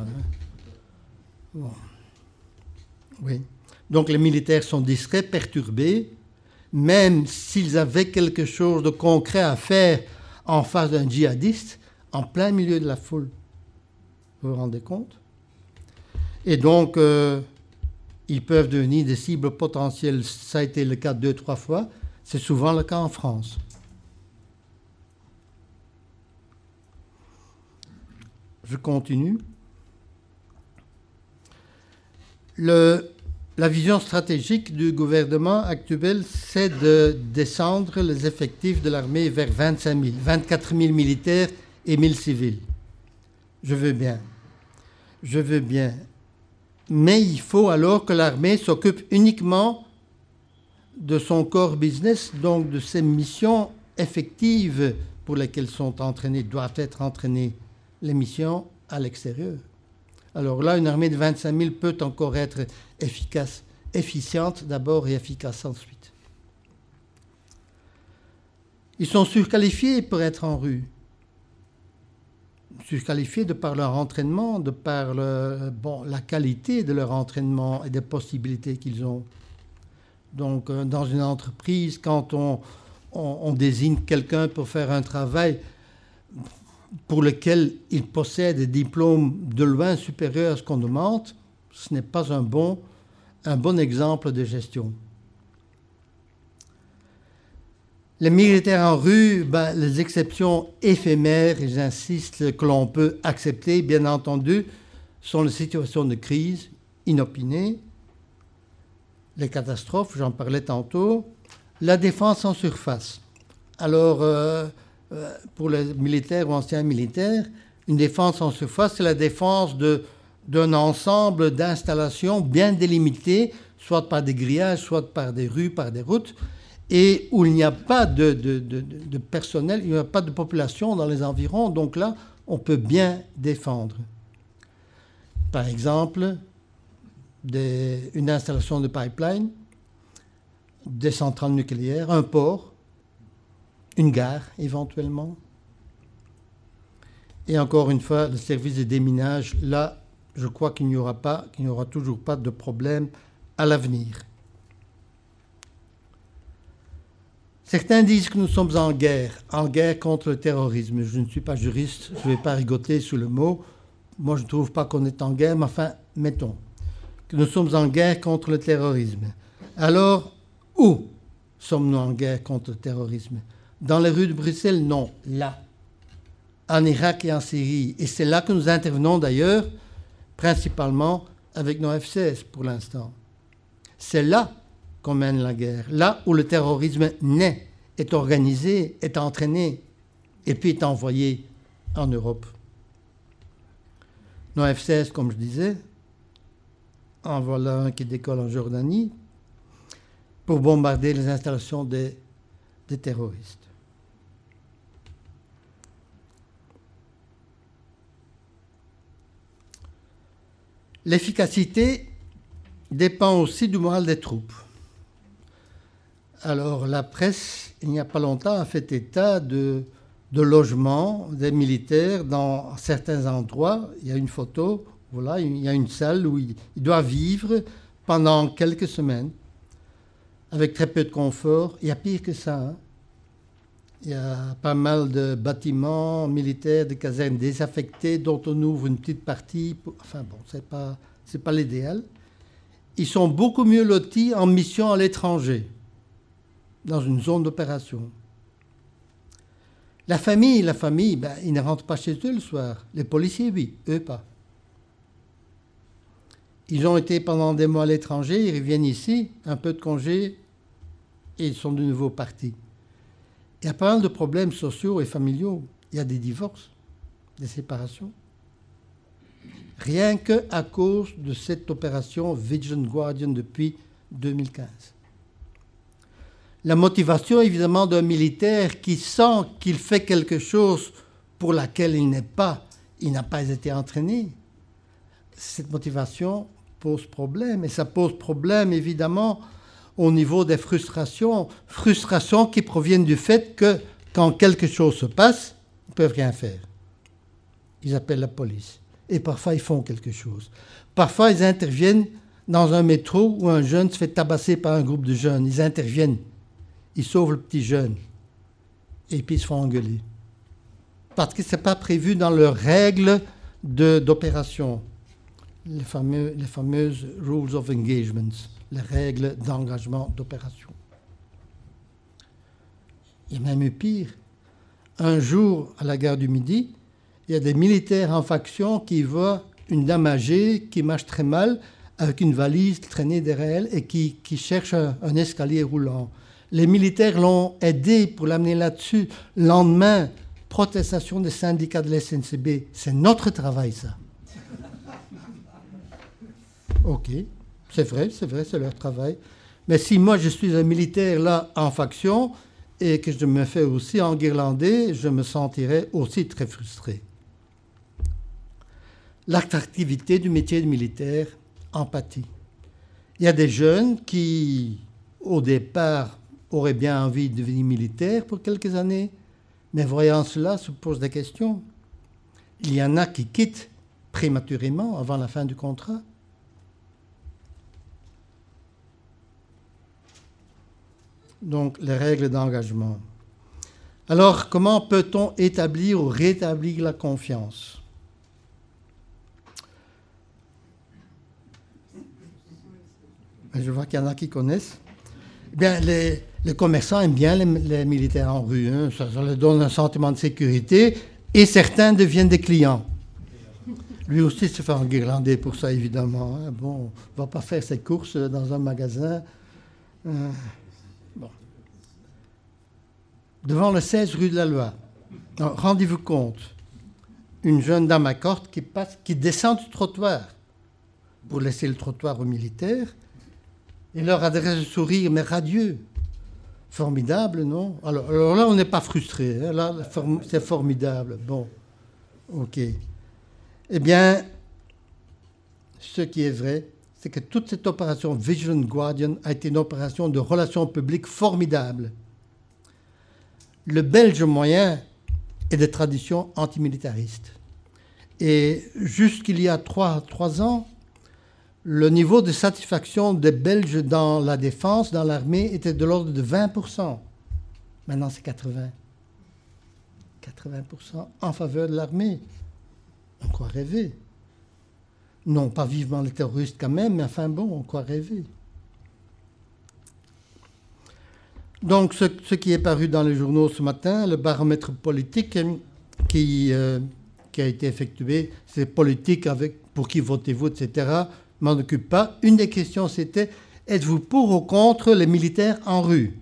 Oui. Donc les militaires sont discrets, perturbés même s'ils avaient quelque chose de concret à faire en face d'un djihadiste, en plein milieu de la foule. Vous vous rendez compte? Et donc, euh, ils peuvent devenir des cibles potentielles. Ça a été le cas deux, trois fois. C'est souvent le cas en France. Je continue. La vision stratégique du gouvernement actuel, c'est de descendre les effectifs de l'armée vers 25 000, 24 000 militaires et 1000 civils. Je veux bien. Je veux bien. Mais il faut alors que l'armée s'occupe uniquement de son core business, donc de ses missions effectives pour lesquelles sont entraînées, doivent être entraînées les missions à l'extérieur. Alors là, une armée de 25 000 peut encore être efficace, efficiente d'abord et efficace ensuite. Ils sont surqualifiés pour être en rue. Surqualifiés de par leur entraînement, de par la qualité de leur entraînement et des possibilités qu'ils ont. Donc, euh, dans une entreprise, quand on désigne quelqu'un pour faire un travail, pour lequel il possède des diplômes de loin supérieurs à ce qu'on demande, ce n'est pas un bon, un bon exemple de gestion. Les militaires en rue, ben, les exceptions éphémères, j'insiste, que l'on peut accepter, bien entendu, sont les situations de crise inopinées, les catastrophes, j'en parlais tantôt, la défense en surface. Alors, euh, pour les militaires ou anciens militaires, une défense en surface, c'est la défense d'un ensemble d'installations bien délimitées, soit par des grillages, soit par des rues, par des routes, et où il n'y a pas de, de, personnel, il n'y a pas de population dans les environs, donc là, on peut bien défendre. Par exemple, une installation de pipeline, des centrales nucléaires, un port, une gare éventuellement. Et encore une fois, le service de déminage, là, je crois qu'il n'y aura pas, qu'il n'y aura toujours pas de problème à l'avenir. Certains disent que nous sommes en guerre, en guerre contre le terrorisme. Je ne suis pas juriste, je ne vais pas rigoter sous le mot. Moi, je ne trouve pas qu'on est en guerre, mais enfin, mettons que nous sommes en guerre contre le terrorisme. Alors, où sommes-nous en guerre contre le terrorisme? Dans les rues de Bruxelles, non, là, en Irak et en Syrie. Et c'est là que nous intervenons d'ailleurs, principalement avec nos F-16 pour l'instant. C'est là qu'on mène la guerre, là où le terrorisme naît, est organisé, est entraîné, et puis est envoyé en Europe. Nos F-16, comme je disais, en voilà un qui décolle en Jordanie, pour bombarder les installations des, des terroristes. L'efficacité dépend aussi du moral des troupes. Alors la presse, il n'y a pas longtemps, a fait état de, logements des militaires dans certains endroits. Il y a une photo, voilà, il y a une salle où ils, doivent vivre pendant quelques semaines avec très peu de confort. Il y a pire que ça. Hein. Il y a pas mal de bâtiments militaires, de casernes désaffectées dont on ouvre une petite partie. Enfin bon, ce n'est pas, pas l'idéal. Ils sont beaucoup mieux lotis en mission à l'étranger, dans une zone d'opération. La famille, la famille, ben, ils ne rentrent pas chez eux le soir. Les policiers, oui, eux pas. Ils ont été pendant des mois à l'étranger, ils reviennent ici, un peu de congé, et ils sont de nouveau partis. Il y a pas mal de problèmes sociaux et familiaux. Il y a des divorces, des séparations. Rien que à cause de cette opération Vigilant Guardian depuis 2015. La motivation, évidemment, d'un militaire qui sent qu'il fait quelque chose pour laquelle il n'est pas, il n'a pas été entraîné. Cette motivation pose problème. Et ça pose problème, évidemment, au niveau des frustrations. Frustrations qui proviennent du fait que quand quelque chose se passe, ils ne peuvent rien faire. Ils appellent la police. Et parfois, ils font quelque chose. Parfois, ils interviennent dans un métro où un jeune se fait tabasser par un groupe de jeunes. Ils interviennent. Ils sauvent le petit jeune. Et puis, ils se font engueuler. Parce que ce n'est pas prévu dans leurs règles d'opération les, les fameuses Rules of Engagement, les règles d'engagement d'opération. Il y a même eu pire. Un jour, à la gare du Midi, il y a des militaires en faction qui voient une dame âgée qui marche très mal avec une valise traînée derrière elle et qui, cherche un, escalier roulant. Les militaires l'ont aidé pour l'amener là-dessus. Lendemain, protestation des syndicats de la SNCB. C'est notre travail, ça. Ok, c'est vrai, c'est vrai, c'est leur travail. Mais si moi je suis un militaire là en faction et que je me fais aussi enguirlander, je me sentirais aussi très frustré. L'attractivité du métier de militaire, empathie. Il y a des jeunes qui, au départ, auraient bien envie de devenir militaire pour quelques années, mais voyant cela, se posent des questions. Il y en a qui quittent prématurément avant la fin du contrat. Donc les règles d'engagement. Alors, comment peut-on établir ou rétablir la confiance? Je vois qu'il y en a qui connaissent. Eh bien, les, commerçants aiment bien les, militaires en rue. Hein. Ça, leur donne un sentiment de sécurité et certains deviennent des clients. Lui aussi se fait enguirlander pour ça, évidemment. Hein. Bon, on ne va pas faire ses courses dans un magasin. Euh, devant le 16 rue de la Loi. Rendez-vous compte, une jeune dame à corte qui, descend du trottoir pour laisser le trottoir aux militaires et leur adresse le sourire, mais radieux. Formidable, non? Alors, là, on n'est pas frustré. Hein. là, c'est formidable. Bon, ok. Eh bien, ce qui est vrai, c'est que toute cette opération Vigilant Guardian a été une opération de relations publiques formidable le Belge moyen est de tradition antimilitariste. Et jusqu'il y a trois, trois ans, le niveau de satisfaction des Belges dans la défense, dans l'armée, était de l'ordre de 20%. Maintenant, c'est 80%. 80% en faveur de l'armée. On croit rêver. Non, pas vivement les terroristes quand même, mais enfin bon, on croit rêver. Donc, ce, qui est paru dans les journaux ce matin, le baromètre politique qui, euh, qui a été effectué, c'est politique avec pour qui votez-vous, etc., m'en occupe pas. Une des questions, c'était êtes-vous pour ou contre les militaires en rue?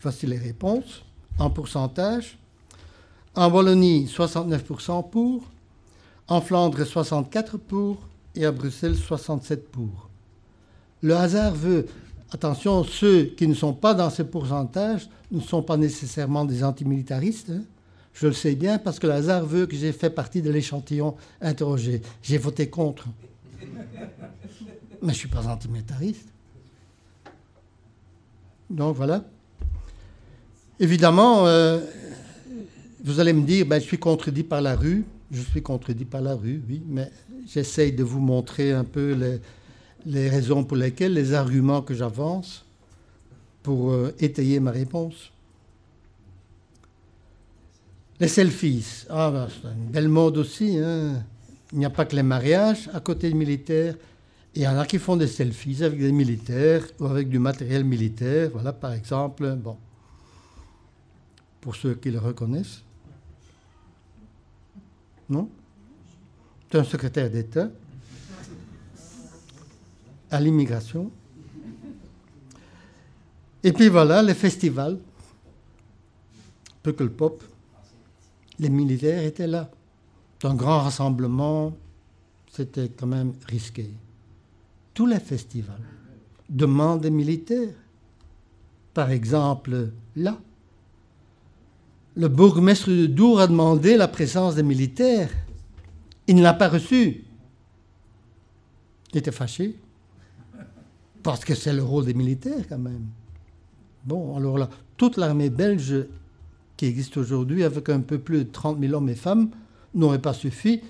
Voici les réponses en pourcentage. En Wallonie, 69% pour. En Flandre, 64% pour. Et à Bruxelles, 67% pour. Le hasard veut attention, ceux qui ne sont pas dans ces pourcentages ne sont pas nécessairement des antimilitaristes. Hein. Je le sais bien parce que le hasard veut que j'ai fait partie de l'échantillon interrogé. J'ai voté contre. Mais je ne suis pas antimilitariste. Donc voilà. Évidemment, euh, vous allez me dire, ben, je suis contredit par la rue. Je suis contredit par la rue, oui, mais j'essaye de vous montrer un peu les, les raisons pour lesquelles, les arguments que j'avance pour euh, étayer ma réponse. Les selfies, ah, ben, c'est une belle mode aussi. Hein. Il n'y a pas que les mariages à côté des militaires. Il y en a qui font des selfies avec des militaires ou avec du matériel militaire. Voilà, par exemple, bon, pour ceux qui le reconnaissent. Non? C'est un secrétaire d'État à l'immigration. Et puis voilà, les festivals. Peu que le pop. Les militaires étaient là. Un grand rassemblement, c'était quand même risqué. Tous les festivals demandent des militaires. Par exemple, là, le bourgmestre de Dour a demandé la présence des militaires. Il ne l'a pas reçu. Il était fâché. Parce que c'est le rôle des militaires quand même. Bon, alors là, toute l'armée belge qui existe aujourd'hui, avec un peu plus de 30 000 hommes et femmes, n'aurait pas suffi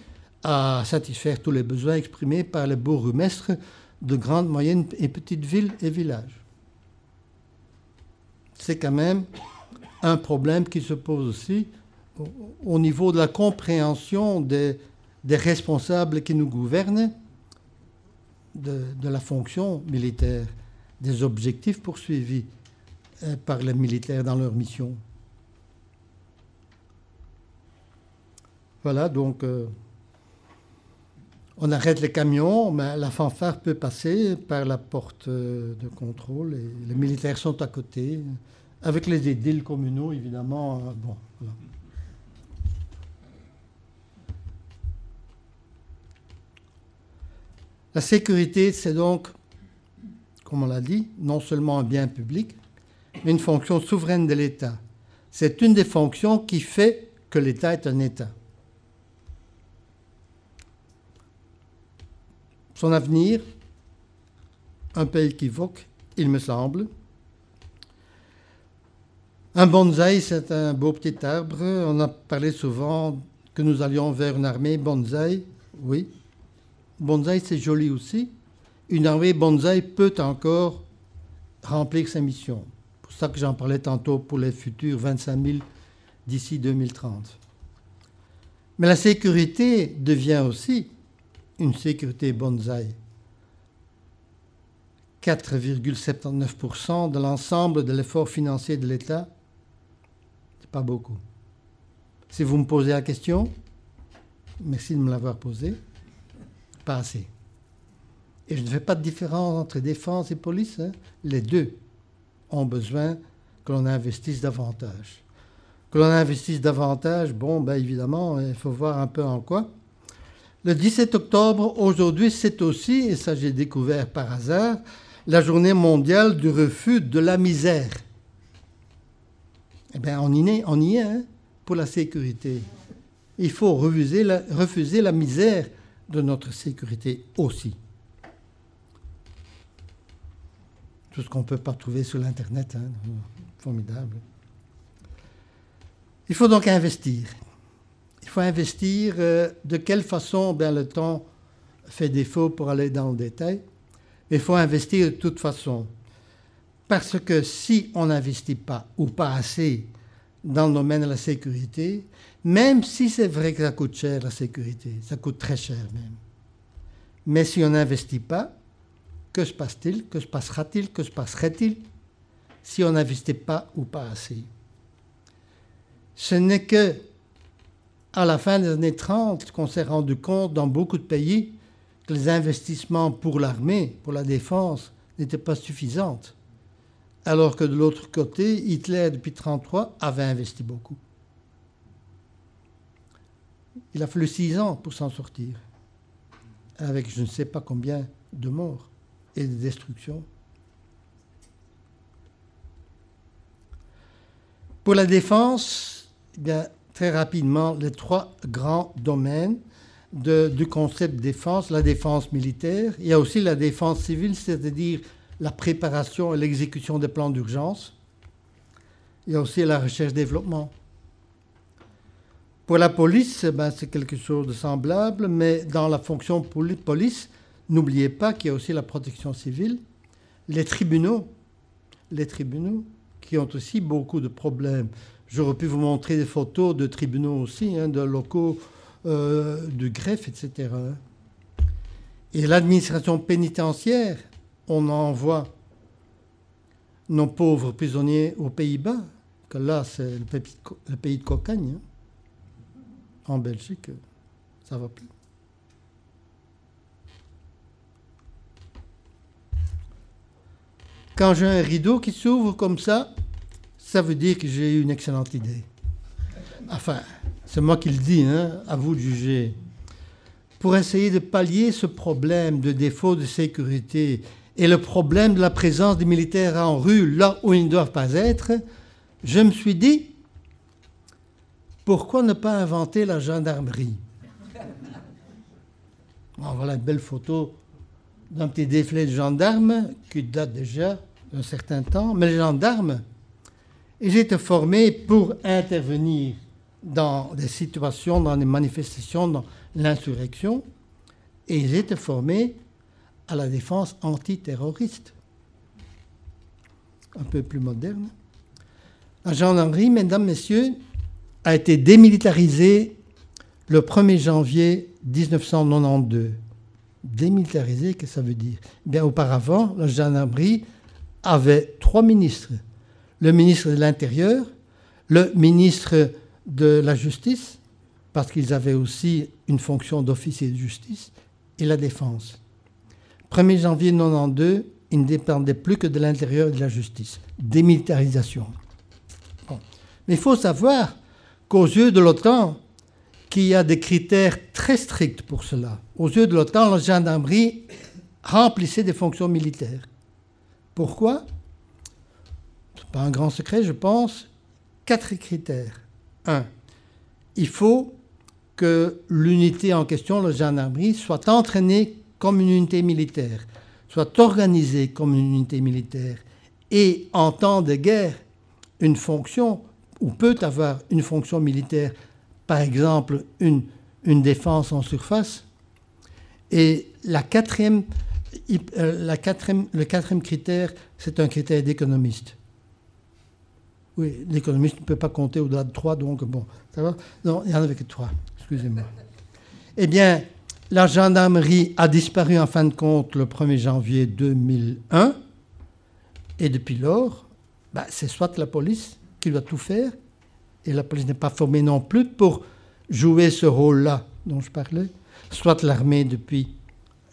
à satisfaire tous les besoins exprimés par les bourgmestres de grandes, moyennes et petites villes et villages. C'est quand même un problème qui se pose aussi au niveau de la compréhension des, des responsables qui nous gouvernent de, la fonction militaire, des objectifs poursuivis euh, par les militaires dans leur mission. Voilà, donc euh, on arrête les camions, mais la fanfare peut passer par la porte euh, de contrôle et les militaires sont à côté, avec les édiles communaux évidemment. Bon. La sécurité, c'est donc, comme on l'a dit, non seulement un bien public, mais une fonction souveraine de l'État. C'est une des fonctions qui fait que l'État est un État. Son avenir, un peu équivoque, il me semble. Un bonsaï, c'est un beau petit arbre. On a parlé souvent que nous allions vers une armée bonsaï. Oui. Bonsaï, c'est joli aussi. Une armée bonsaï peut encore remplir sa mission. C'est pour ça que j'en parlais tantôt pour les futurs 25 000 d'ici 2030. Mais la sécurité devient aussi une sécurité bonsaï. 4,79% de l'ensemble de l'effort financier de l'État, c'est pas beaucoup. Si vous me posez la question, merci de me l'avoir posée, pas assez. Et je ne fais pas de différence entre défense et police. Hein. Les deux ont besoin que l'on investisse davantage. Que l'on investisse davantage, bon, ben évidemment, il faut voir un peu en quoi. Le 17 octobre, aujourd'hui, c'est aussi, et ça j'ai découvert par hasard, la journée mondiale du refus de la misère. Eh bien, on y est, on y est hein, pour la sécurité. Il faut refuser la, refuser la misère de notre sécurité aussi. Tout ce qu'on ne peut pas trouver sur l'Internet, hein, formidable. Il faut donc investir. Il faut investir. Euh, de quelle façon? Ben, Le temps fait défaut pour aller dans le détail. Il faut investir de toute façon. Parce que si on n'investit pas ou pas assez dans le domaine de la sécurité, même si c'est vrai que ça coûte cher la sécurité, ça coûte très cher même. Mais si on n'investit pas, que se passe-t-il Que se passera-t-il Que se passerait-il si on n'investit pas ou pas assez? Ce n'est que à la fin des années 30 qu'on s'est rendu compte dans beaucoup de pays que les investissements pour l'armée, pour la défense, n'étaient pas suffisants. Alors que de l'autre côté, Hitler, depuis 1933, avait investi beaucoup. Il a fallu six ans pour s'en sortir, avec je ne sais pas combien de morts et de destructions. Pour la défense, eh très rapidement les trois grands domaines du concept de défense, la défense militaire, il y a aussi la défense civile, c'est-à-dire la préparation et l'exécution des plans d'urgence. Il y a aussi la recherche-développement. Pour la police, ben, c'est quelque chose de semblable, mais dans la fonction police, n'oubliez pas qu'il y a aussi la protection civile, les tribunaux, les tribunaux qui ont aussi beaucoup de problèmes J'aurais pu vous montrer des photos de tribunaux aussi, hein, de locaux euh, de greffe, etc. Et l'administration pénitentiaire, on envoie nos pauvres prisonniers aux Pays-Bas, que là, c'est le pays de cocagne. Hein. En Belgique, ça va plus. Quand j'ai un rideau qui s'ouvre comme ça, ça veut dire que j'ai eu une excellente idée. Enfin, c'est moi qui le dis, hein, à vous de juger. Pour essayer de pallier ce problème de défaut de sécurité et le problème de la présence des militaires en rue là où ils ne doivent pas être, je me suis dit, pourquoi ne pas inventer la gendarmerie? Voilà une belle photo d'un petit défilé de gendarmes qui date déjà un certain temps, mais les gendarmes, ils étaient formés pour intervenir dans des situations, dans des manifestations, dans l'insurrection, et ils étaient formés à la défense antiterroriste, un peu plus moderne. La gendarmerie, mesdames, messieurs, a été démilitarisée le 1er janvier 1992. Démilitarisée, qu'est-ce que ça veut dire? Bien auparavant, la gendarmerie avait trois ministres. Le ministre de l'Intérieur, le ministre de la Justice, parce qu'ils avaient aussi une fonction d'officier de justice, et la Défense. 1er janvier 1992, ils ne dépendaient plus que de l'intérieur et de la justice. Démilitarisation. Mais il faut savoir qu'aux yeux de l'OTAN, qu'il y a des critères très stricts pour cela. Aux yeux de l'OTAN, la gendarmerie remplissait des fonctions militaires. Pourquoi? Ce n'est pas un grand secret, je pense. Quatre critères. Un, il faut que l'unité en question, la gendarmerie, soit entraînée comme une unité militaire, soit organisée comme une unité militaire, et en temps de guerre, une fonction, ou peut avoir une fonction militaire, par exemple une, une défense en surface. Et la quatrième euh, la quatrième, le quatrième critère, c'est un critère d'économiste. Oui, l'économiste ne peut pas compter au-delà de 3, donc bon, ça va Non, il y en avait que 3, excusez-moi. Eh bien, la gendarmerie a disparu en fin de compte le 1er janvier 2001, et depuis lors, bah, c'est soit la police qui doit tout faire, et la police n'est pas formée non plus pour jouer ce rôle-là dont je parlais, soit l'armée depuis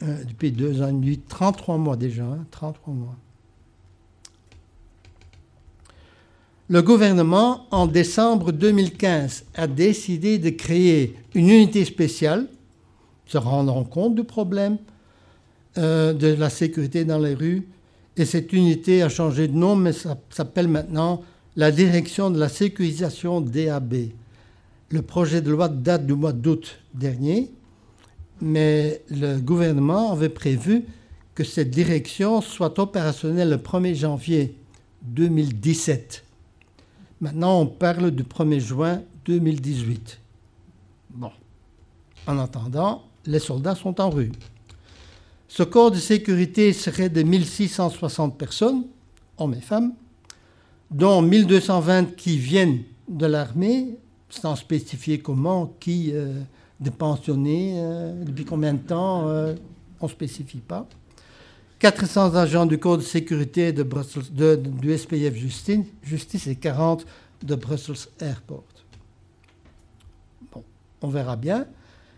euh, depuis deux ans et demi, 33 mois déjà, 33 hein, mois. Le gouvernement, en décembre 2015, a décidé de créer une unité spéciale, se rendant compte du problème euh, de la sécurité dans les rues. Et cette unité a changé de nom, mais ça s'appelle maintenant la Direction de la sécurisation DAB. Le projet de loi date du mois d'août dernier mais le gouvernement avait prévu que cette direction soit opérationnelle le 1er janvier 2017. Maintenant, on parle du 1er juin 2018. Bon. En attendant, les soldats sont en rue. Ce corps de sécurité serait de 1660 personnes, hommes et femmes, dont 1220 qui viennent de l'armée, sans spécifier comment, qui, euh, de pensionnés. Euh, depuis combien de temps euh, On ne spécifie pas. 400 agents du Code de sécurité de du SPF Justice, et 40 de Brussels Airport. Bon, on verra bien.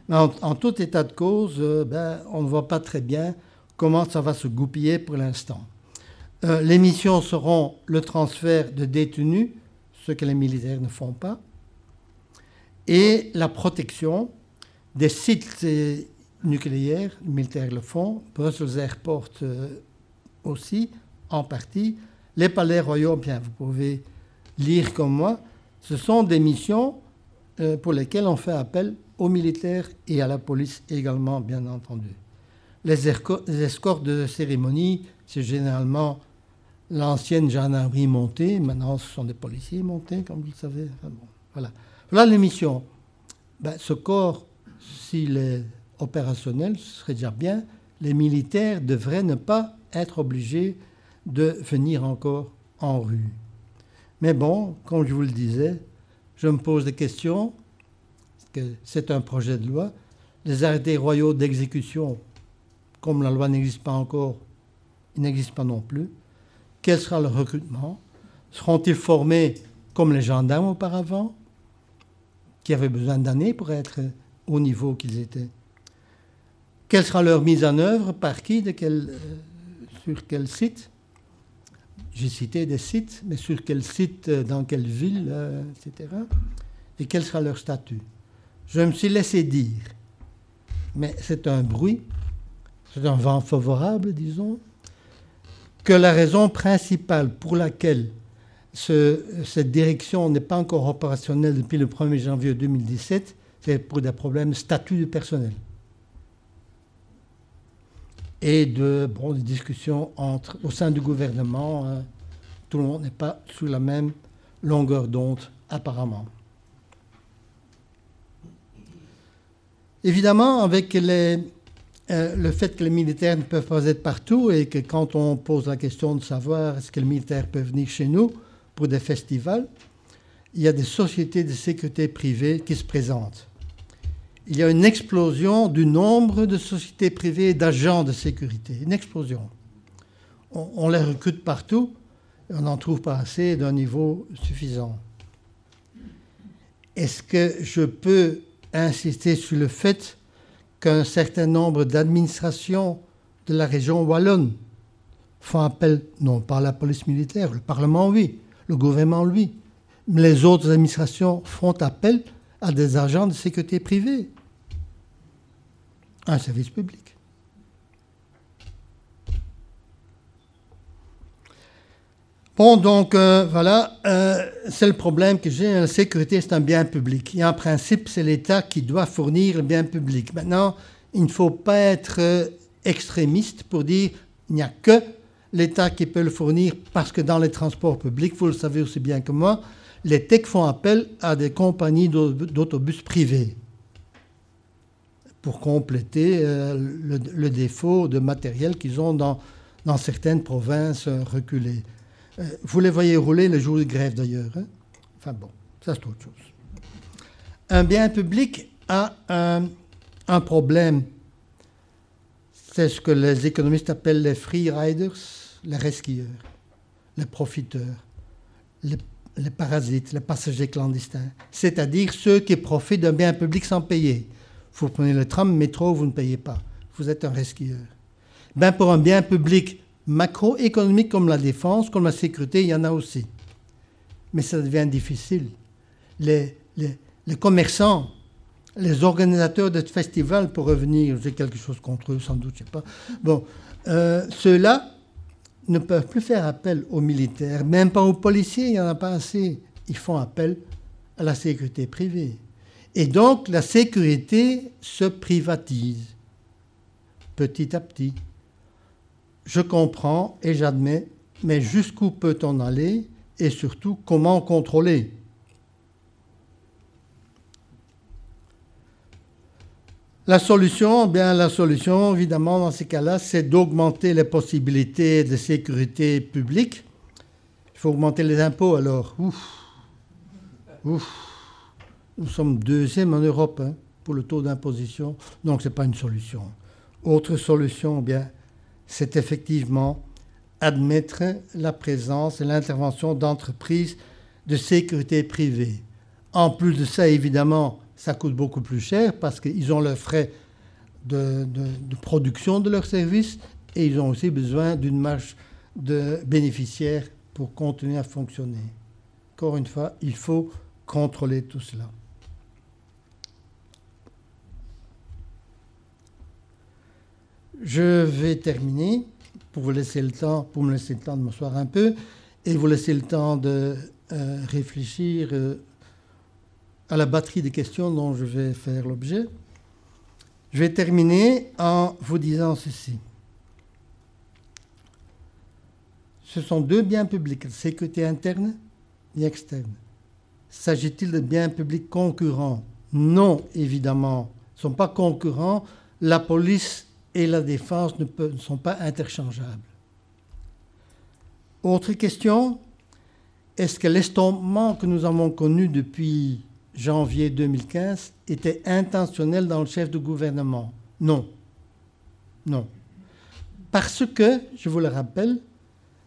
Mais en, tout état de cause, ben, on ne voit pas très bien comment ça va se goupiller pour l'instant. Les missions seront le transfert de détenus, ce que les militaires ne font pas, et la protection des sites nucléaires, les militaires le font, Brussels Airport euh, aussi, en partie. Les palais royaux, bien, vous pouvez lire comme moi, ce sont des missions euh, pour lesquelles on fait appel aux militaires et à la police également, bien entendu. Les, escortes de cérémonie, c'est généralement l'ancienne gendarmerie montée. Maintenant, ce sont des policiers montés, comme vous le savez. voilà. Voilà les missions. Ben, ce corps s'il est opérationnel, ce serait déjà bien, les militaires devraient ne pas être obligés de venir encore en rue. Mais bon, comme je vous le disais, je me pose des questions, que c'est un projet de loi. Les arrêtés royaux d'exécution, comme la loi n'existe pas encore, ils n'existent pas non plus. Quel sera le recrutement? Seront-ils formés comme les gendarmes auparavant, qui avaient besoin d'années pour être au niveau qu'ils étaient? Quelle sera leur mise en œuvre? Par qui? Euh, Sur quel site? J'ai cité des sites, mais sur quel site, euh, dans quelle ville, euh, etc. Et quel sera leur statut? Je me suis laissé dire, mais c'est un bruit, c'est un vent favorable, disons, que la raison principale pour laquelle cette direction n'est pas encore opérationnelle depuis le 1er janvier 2017, c'est pour des problèmes statut du personnel. Et de bon, des discussions entre, au sein du gouvernement. Hein. tout le monde n'est pas sous la même longueur d'onde, apparemment. Évidemment, avec les, euh, le fait que les militaires ne peuvent pas être partout et que quand on pose la question de savoir est-ce que les militaires peuvent venir chez nous pour des festivals, il y a des sociétés de sécurité privée qui se présentent. Il y a une explosion du nombre de sociétés privées d'agents de sécurité, une explosion. On, on les recrute partout et on n'en trouve pas assez d'un niveau suffisant. Est-ce que je peux insister sur le fait qu'un certain nombre d'administrations de la région wallonne font appel, non pas à la police militaire, le Parlement, oui, le gouvernement, lui, mais les autres administrations font appel à des agents de sécurité privée, un service public. Bon, donc euh, voilà, euh, c'est le problème que j'ai. La sécurité, c'est un bien public. Et en principe, c'est l'État qui doit fournir le bien public. Maintenant, il ne faut pas être euh, extrémiste pour dire il n'y a que l'État qui peut le fournir parce que dans les transports publics, vous le savez aussi bien que moi, les TEC font appel à des compagnies d'autobus privés pour compléter le, défaut de matériel qu'ils ont dans, dans certaines provinces reculées. Euh, vous les voyez rouler le jour de grève d'ailleurs. Hein. enfin bon, ça c'est autre chose. Un bien public a un, problème. C'est ce que les économistes appellent les free riders, les resquilleurs, les profiteurs, les, parasites, les passagers clandestins. C'est-à-dire ceux qui profitent d'un bien public sans payer. Vous prenez le tram, le métro, vous ne payez pas. Vous êtes un resquilleur. Ben pour un bien public macroéconomiques comme la défense, comme la sécurité, il y en a aussi. Mais ça devient difficile. Les, commerçants, les organisateurs de festivals, pour revenir, j'ai quelque chose contre eux, sans doute, je ne sais pas. Bon, euh, ceux-là ne peuvent plus faire appel aux militaires, même pas aux policiers, il n'y en a pas assez. Ils font appel à la sécurité privée. Et donc, la sécurité se privatise petit à petit je comprends et j'admets, mais jusqu'où peut-on aller et surtout comment contrôler? La solution, bien la solution, évidemment, dans ces cas-là, c'est d'augmenter les possibilités de sécurité publique. Il faut augmenter les impôts alors. Ouf. Ouf. Nous sommes deuxième en Europe hein, pour le taux d'imposition, donc ce n'est pas une solution. Autre solution, bien, c'est effectivement admettre la présence et l'intervention d'entreprises de sécurité privée. En plus de ça, évidemment, ça coûte beaucoup plus cher parce qu'ils ont leurs frais de, production de leurs services et ils ont aussi besoin d'une marge de bénéficiaires pour continuer à fonctionner. Encore une fois, il faut contrôler tout cela. Je vais terminer pour vous laisser le temps, pour me laisser le temps de m'asseoir un peu et vous laisser le temps de euh, réfléchir euh, à la batterie de questions dont je vais faire l'objet. Je vais terminer en vous disant ceci. Ce sont deux biens publics, la sécurité interne et externe. S'agit-il de biens publics concurrents? Non, évidemment. Ils ne sont pas concurrents. La police et la défense ne, sont pas interchangeables. Autre question, est-ce que l'estompement que nous avons connu depuis janvier 2015 était intentionnel dans le chef de gouvernement? Non. Non. Parce que, je vous le rappelle,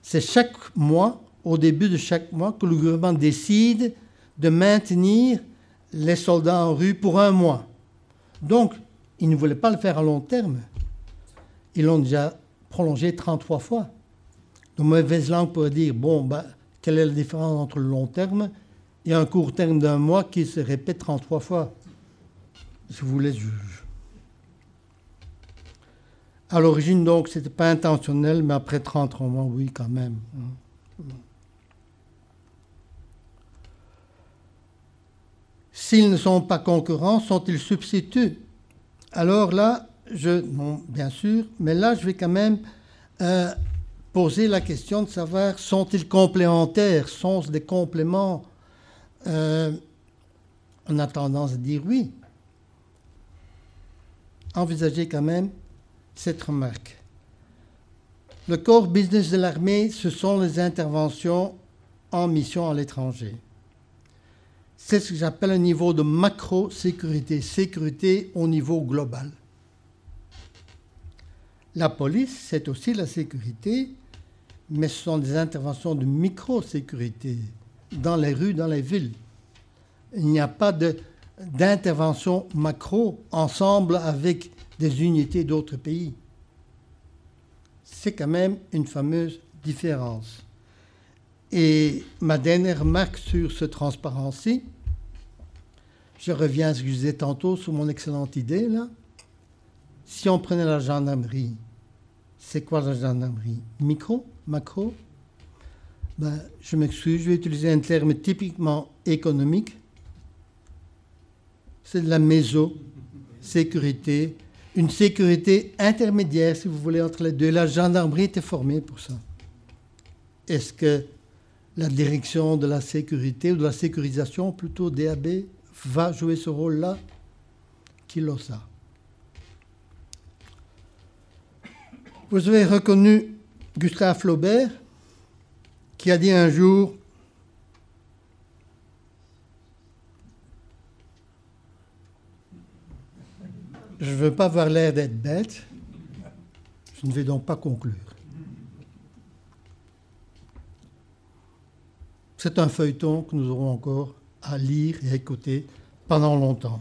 c'est chaque mois, au début de chaque mois, que le gouvernement décide de maintenir les soldats en rue pour un mois. Donc, ils ne voulaient pas le faire à long terme. Ils l'ont déjà prolongé 33 fois. De mauvaise langue pourrait dire, bon, bah, quelle est la différence entre le long terme et un court terme d'un mois qui se répète 33 fois? Je vous laisse juger. À l'origine, donc, ce n'était pas intentionnel, mais après 33 mois, oui, quand même. S'ils ne sont pas concurrents, sont-ils substituts? Alors là, je, non, bien sûr, mais là, je vais quand même euh, poser la question de savoir sont-ils complémentaires Sont-ce des compléments euh, On a tendance à dire oui. Envisagez quand même cette remarque. Le core business de l'armée, ce sont les interventions en mission à l'étranger. C'est ce que j'appelle un niveau de macro-sécurité, sécurité au niveau global. La police, c'est aussi la sécurité, mais ce sont des interventions de micro-sécurité dans les rues, dans les villes. Il n'y a pas d'intervention macro ensemble avec des unités d'autres pays. C'est quand même une fameuse différence. Et ma dernière remarque sur ce transparent-ci, je reviens à ce que je disais tantôt sur mon excellente idée là. Si on prenait la gendarmerie, c'est quoi la gendarmerie? Micro? Macro? Ben, Je m'excuse, je vais utiliser un terme typiquement économique. C'est de la méso-sécurité, une sécurité intermédiaire, si vous voulez, entre les deux. La gendarmerie était formée pour ça. Est-ce que la direction de la sécurité ou de la sécurisation, plutôt DAB, va jouer ce rôle-là? Qui le sait Vous avez reconnu Gustave Flaubert, qui a dit un jour Je ne veux pas avoir l'air d'être bête, je ne vais donc pas conclure. C'est un feuilleton que nous aurons encore à lire et à écouter pendant longtemps.